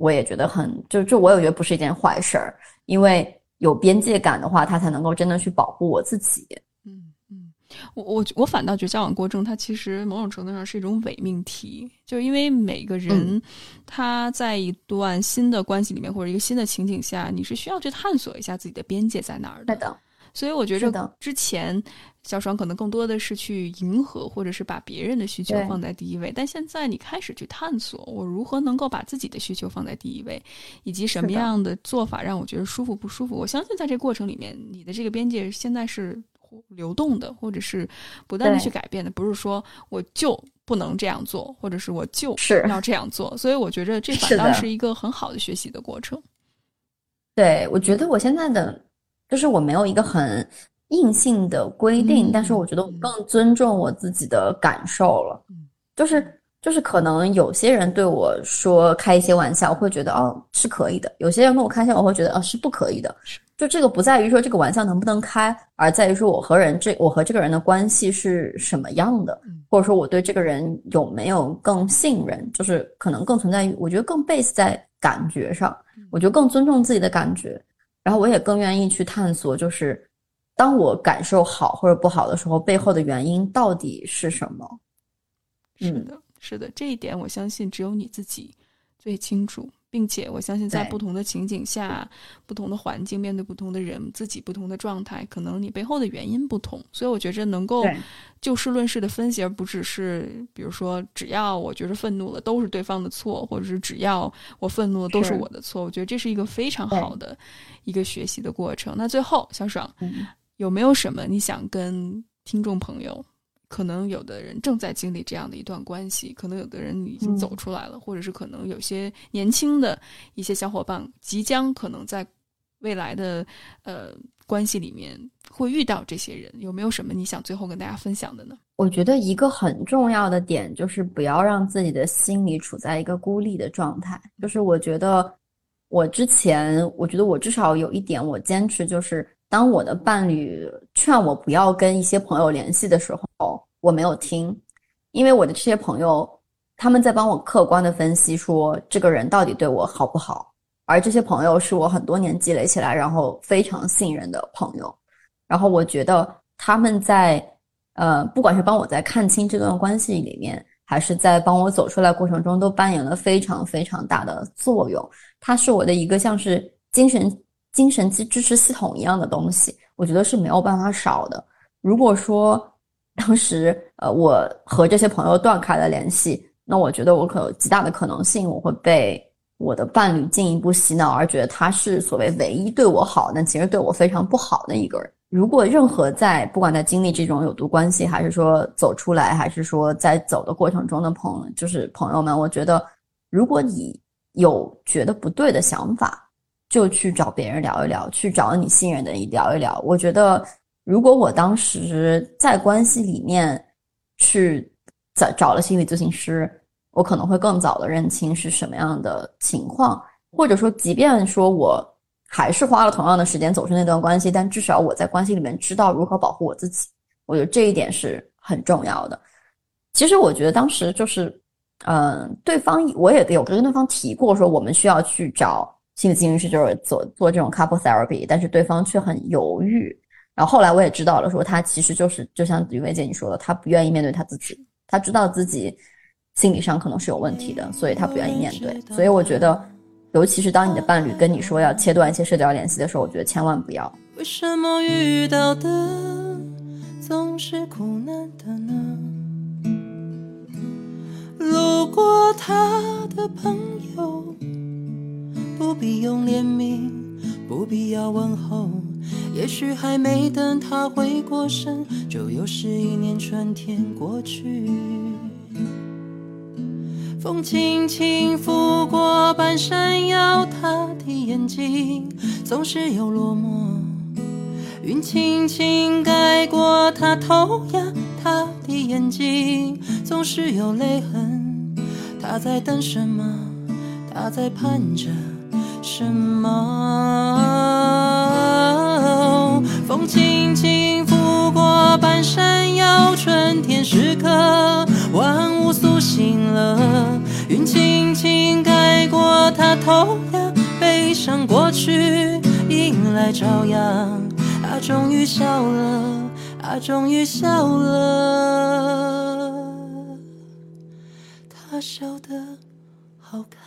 我也觉得很，就就我也觉得不是一件坏事儿，因为有边界感的话，他才能够真的去保护我自己。嗯嗯，我我我反倒觉得交往过程，它其实某种程度上是一种伪命题，就是因为每个人他在一段新的关系里面或者一个新的情景下，你是需要去探索一下自己的边界在哪儿的。所以我觉着之前小爽可能更多的是去迎合，或者是把别人的需求放在第一位。但现在你开始去探索，我如何能够把自己的需求放在第一位，以及什么样的做法让我觉得舒服不舒服。我相信在这过程里面，你的这个边界现在是流动的，或者是不断的去改变的。不是说我就不能这样做，或者是我就是要这样做。所以我觉着这反倒是一个很好的学习的过程。对，我觉得我现在的。就是我没有一个很硬性的规定，但是我觉得我更尊重我自己的感受了。就是就是可能有些人对我说开一些玩笑，我会觉得哦是可以的；有些人跟我开玩笑，我会觉得哦是不可以的。就这个不在于说这个玩笑能不能开，而在于说我和人这我和这个人的关系是什么样的，或者说我对这个人有没有更信任，就是可能更存在于我觉得更 base 在感觉上，我觉得更尊重自己的感觉。然后我也更愿意去探索，就是当我感受好或者不好的时候，背后的原因到底是什么？是的，是的，这一点我相信只有你自己最清楚。并且我相信，在不同的情景下、不同的环境、面对不同的人、自己不同的状态，可能你背后的原因不同。所以我觉着能够就事论事的分析，而不只是比如说，只要我觉着愤怒了都是对方的错，或者是只要我愤怒了都是我的错。我觉得这是一个非常好的一个学习的过程。那最后，小爽有没有什么你想跟听众朋友？可能有的人正在经历这样的一段关系，可能有的人已经走出来了，或者是可能有些年轻的一些小伙伴即将可能在未来的呃关系里面会遇到这些人，有没有什么你想最后跟大家分享的呢？我觉得一个很重要的点就是不要让自己的心里处在一个孤立的状态。就是我觉得我之前，我觉得我至少有一点我坚持，就是当我的伴侣劝我不要跟一些朋友联系的时候。我没有听，因为我的这些朋友他们在帮我客观的分析说这个人到底对我好不好，而这些朋友是我很多年积累起来，然后非常信任的朋友，然后我觉得他们在呃，不管是帮我在看清这段关系里面，还是在帮我走出来过程中，都扮演了非常非常大的作用。它是我的一个像是精神精神支支持系统一样的东西，我觉得是没有办法少的。如果说。当时，呃，我和这些朋友断开了联系，那我觉得我可有极大的可能性，我会被我的伴侣进一步洗脑，而觉得他是所谓唯一对我好，但其实对我非常不好的一个人。如果任何在不管在经历这种有毒关系，还是说走出来，还是说在走的过程中的朋，就是朋友们，我觉得，如果你有觉得不对的想法，就去找别人聊一聊，去找你信任的人聊一聊。我觉得。如果我当时在关系里面去找找了心理咨询师，我可能会更早的认清是什么样的情况，或者说，即便说我还是花了同样的时间走出那段关系，但至少我在关系里面知道如何保护我自己。我觉得这一点是很重要的。其实我觉得当时就是，嗯，对方我也有跟对方提过说我们需要去找心理咨询师，就是做做这种 couple therapy，但是对方却很犹豫。然后后来我也知道了，说他其实就是就像于薇姐你说的，他不愿意面对他自己，他知道自己心理上可能是有问题的，所以他不愿意面对。所以我觉得，尤其是当你的伴侣跟你说要切断一些社交联系的时候，我觉得千万不要。为什么遇到的总是苦难的呢？路过他的朋友，不必用怜悯，不必要问候。也许还没等他回过神，就又是一年春天过去。风轻轻拂过半山腰，他的眼睛总是有落寞。云轻轻盖过他头呀，他的眼睛总是有泪痕。他在等什么？他在盼着什么？风轻轻拂过半山腰，春天时刻，万物苏醒了。云轻轻盖过他头呀，悲伤过去，迎来朝阳。他终于笑了，他终于笑了，他笑得好看。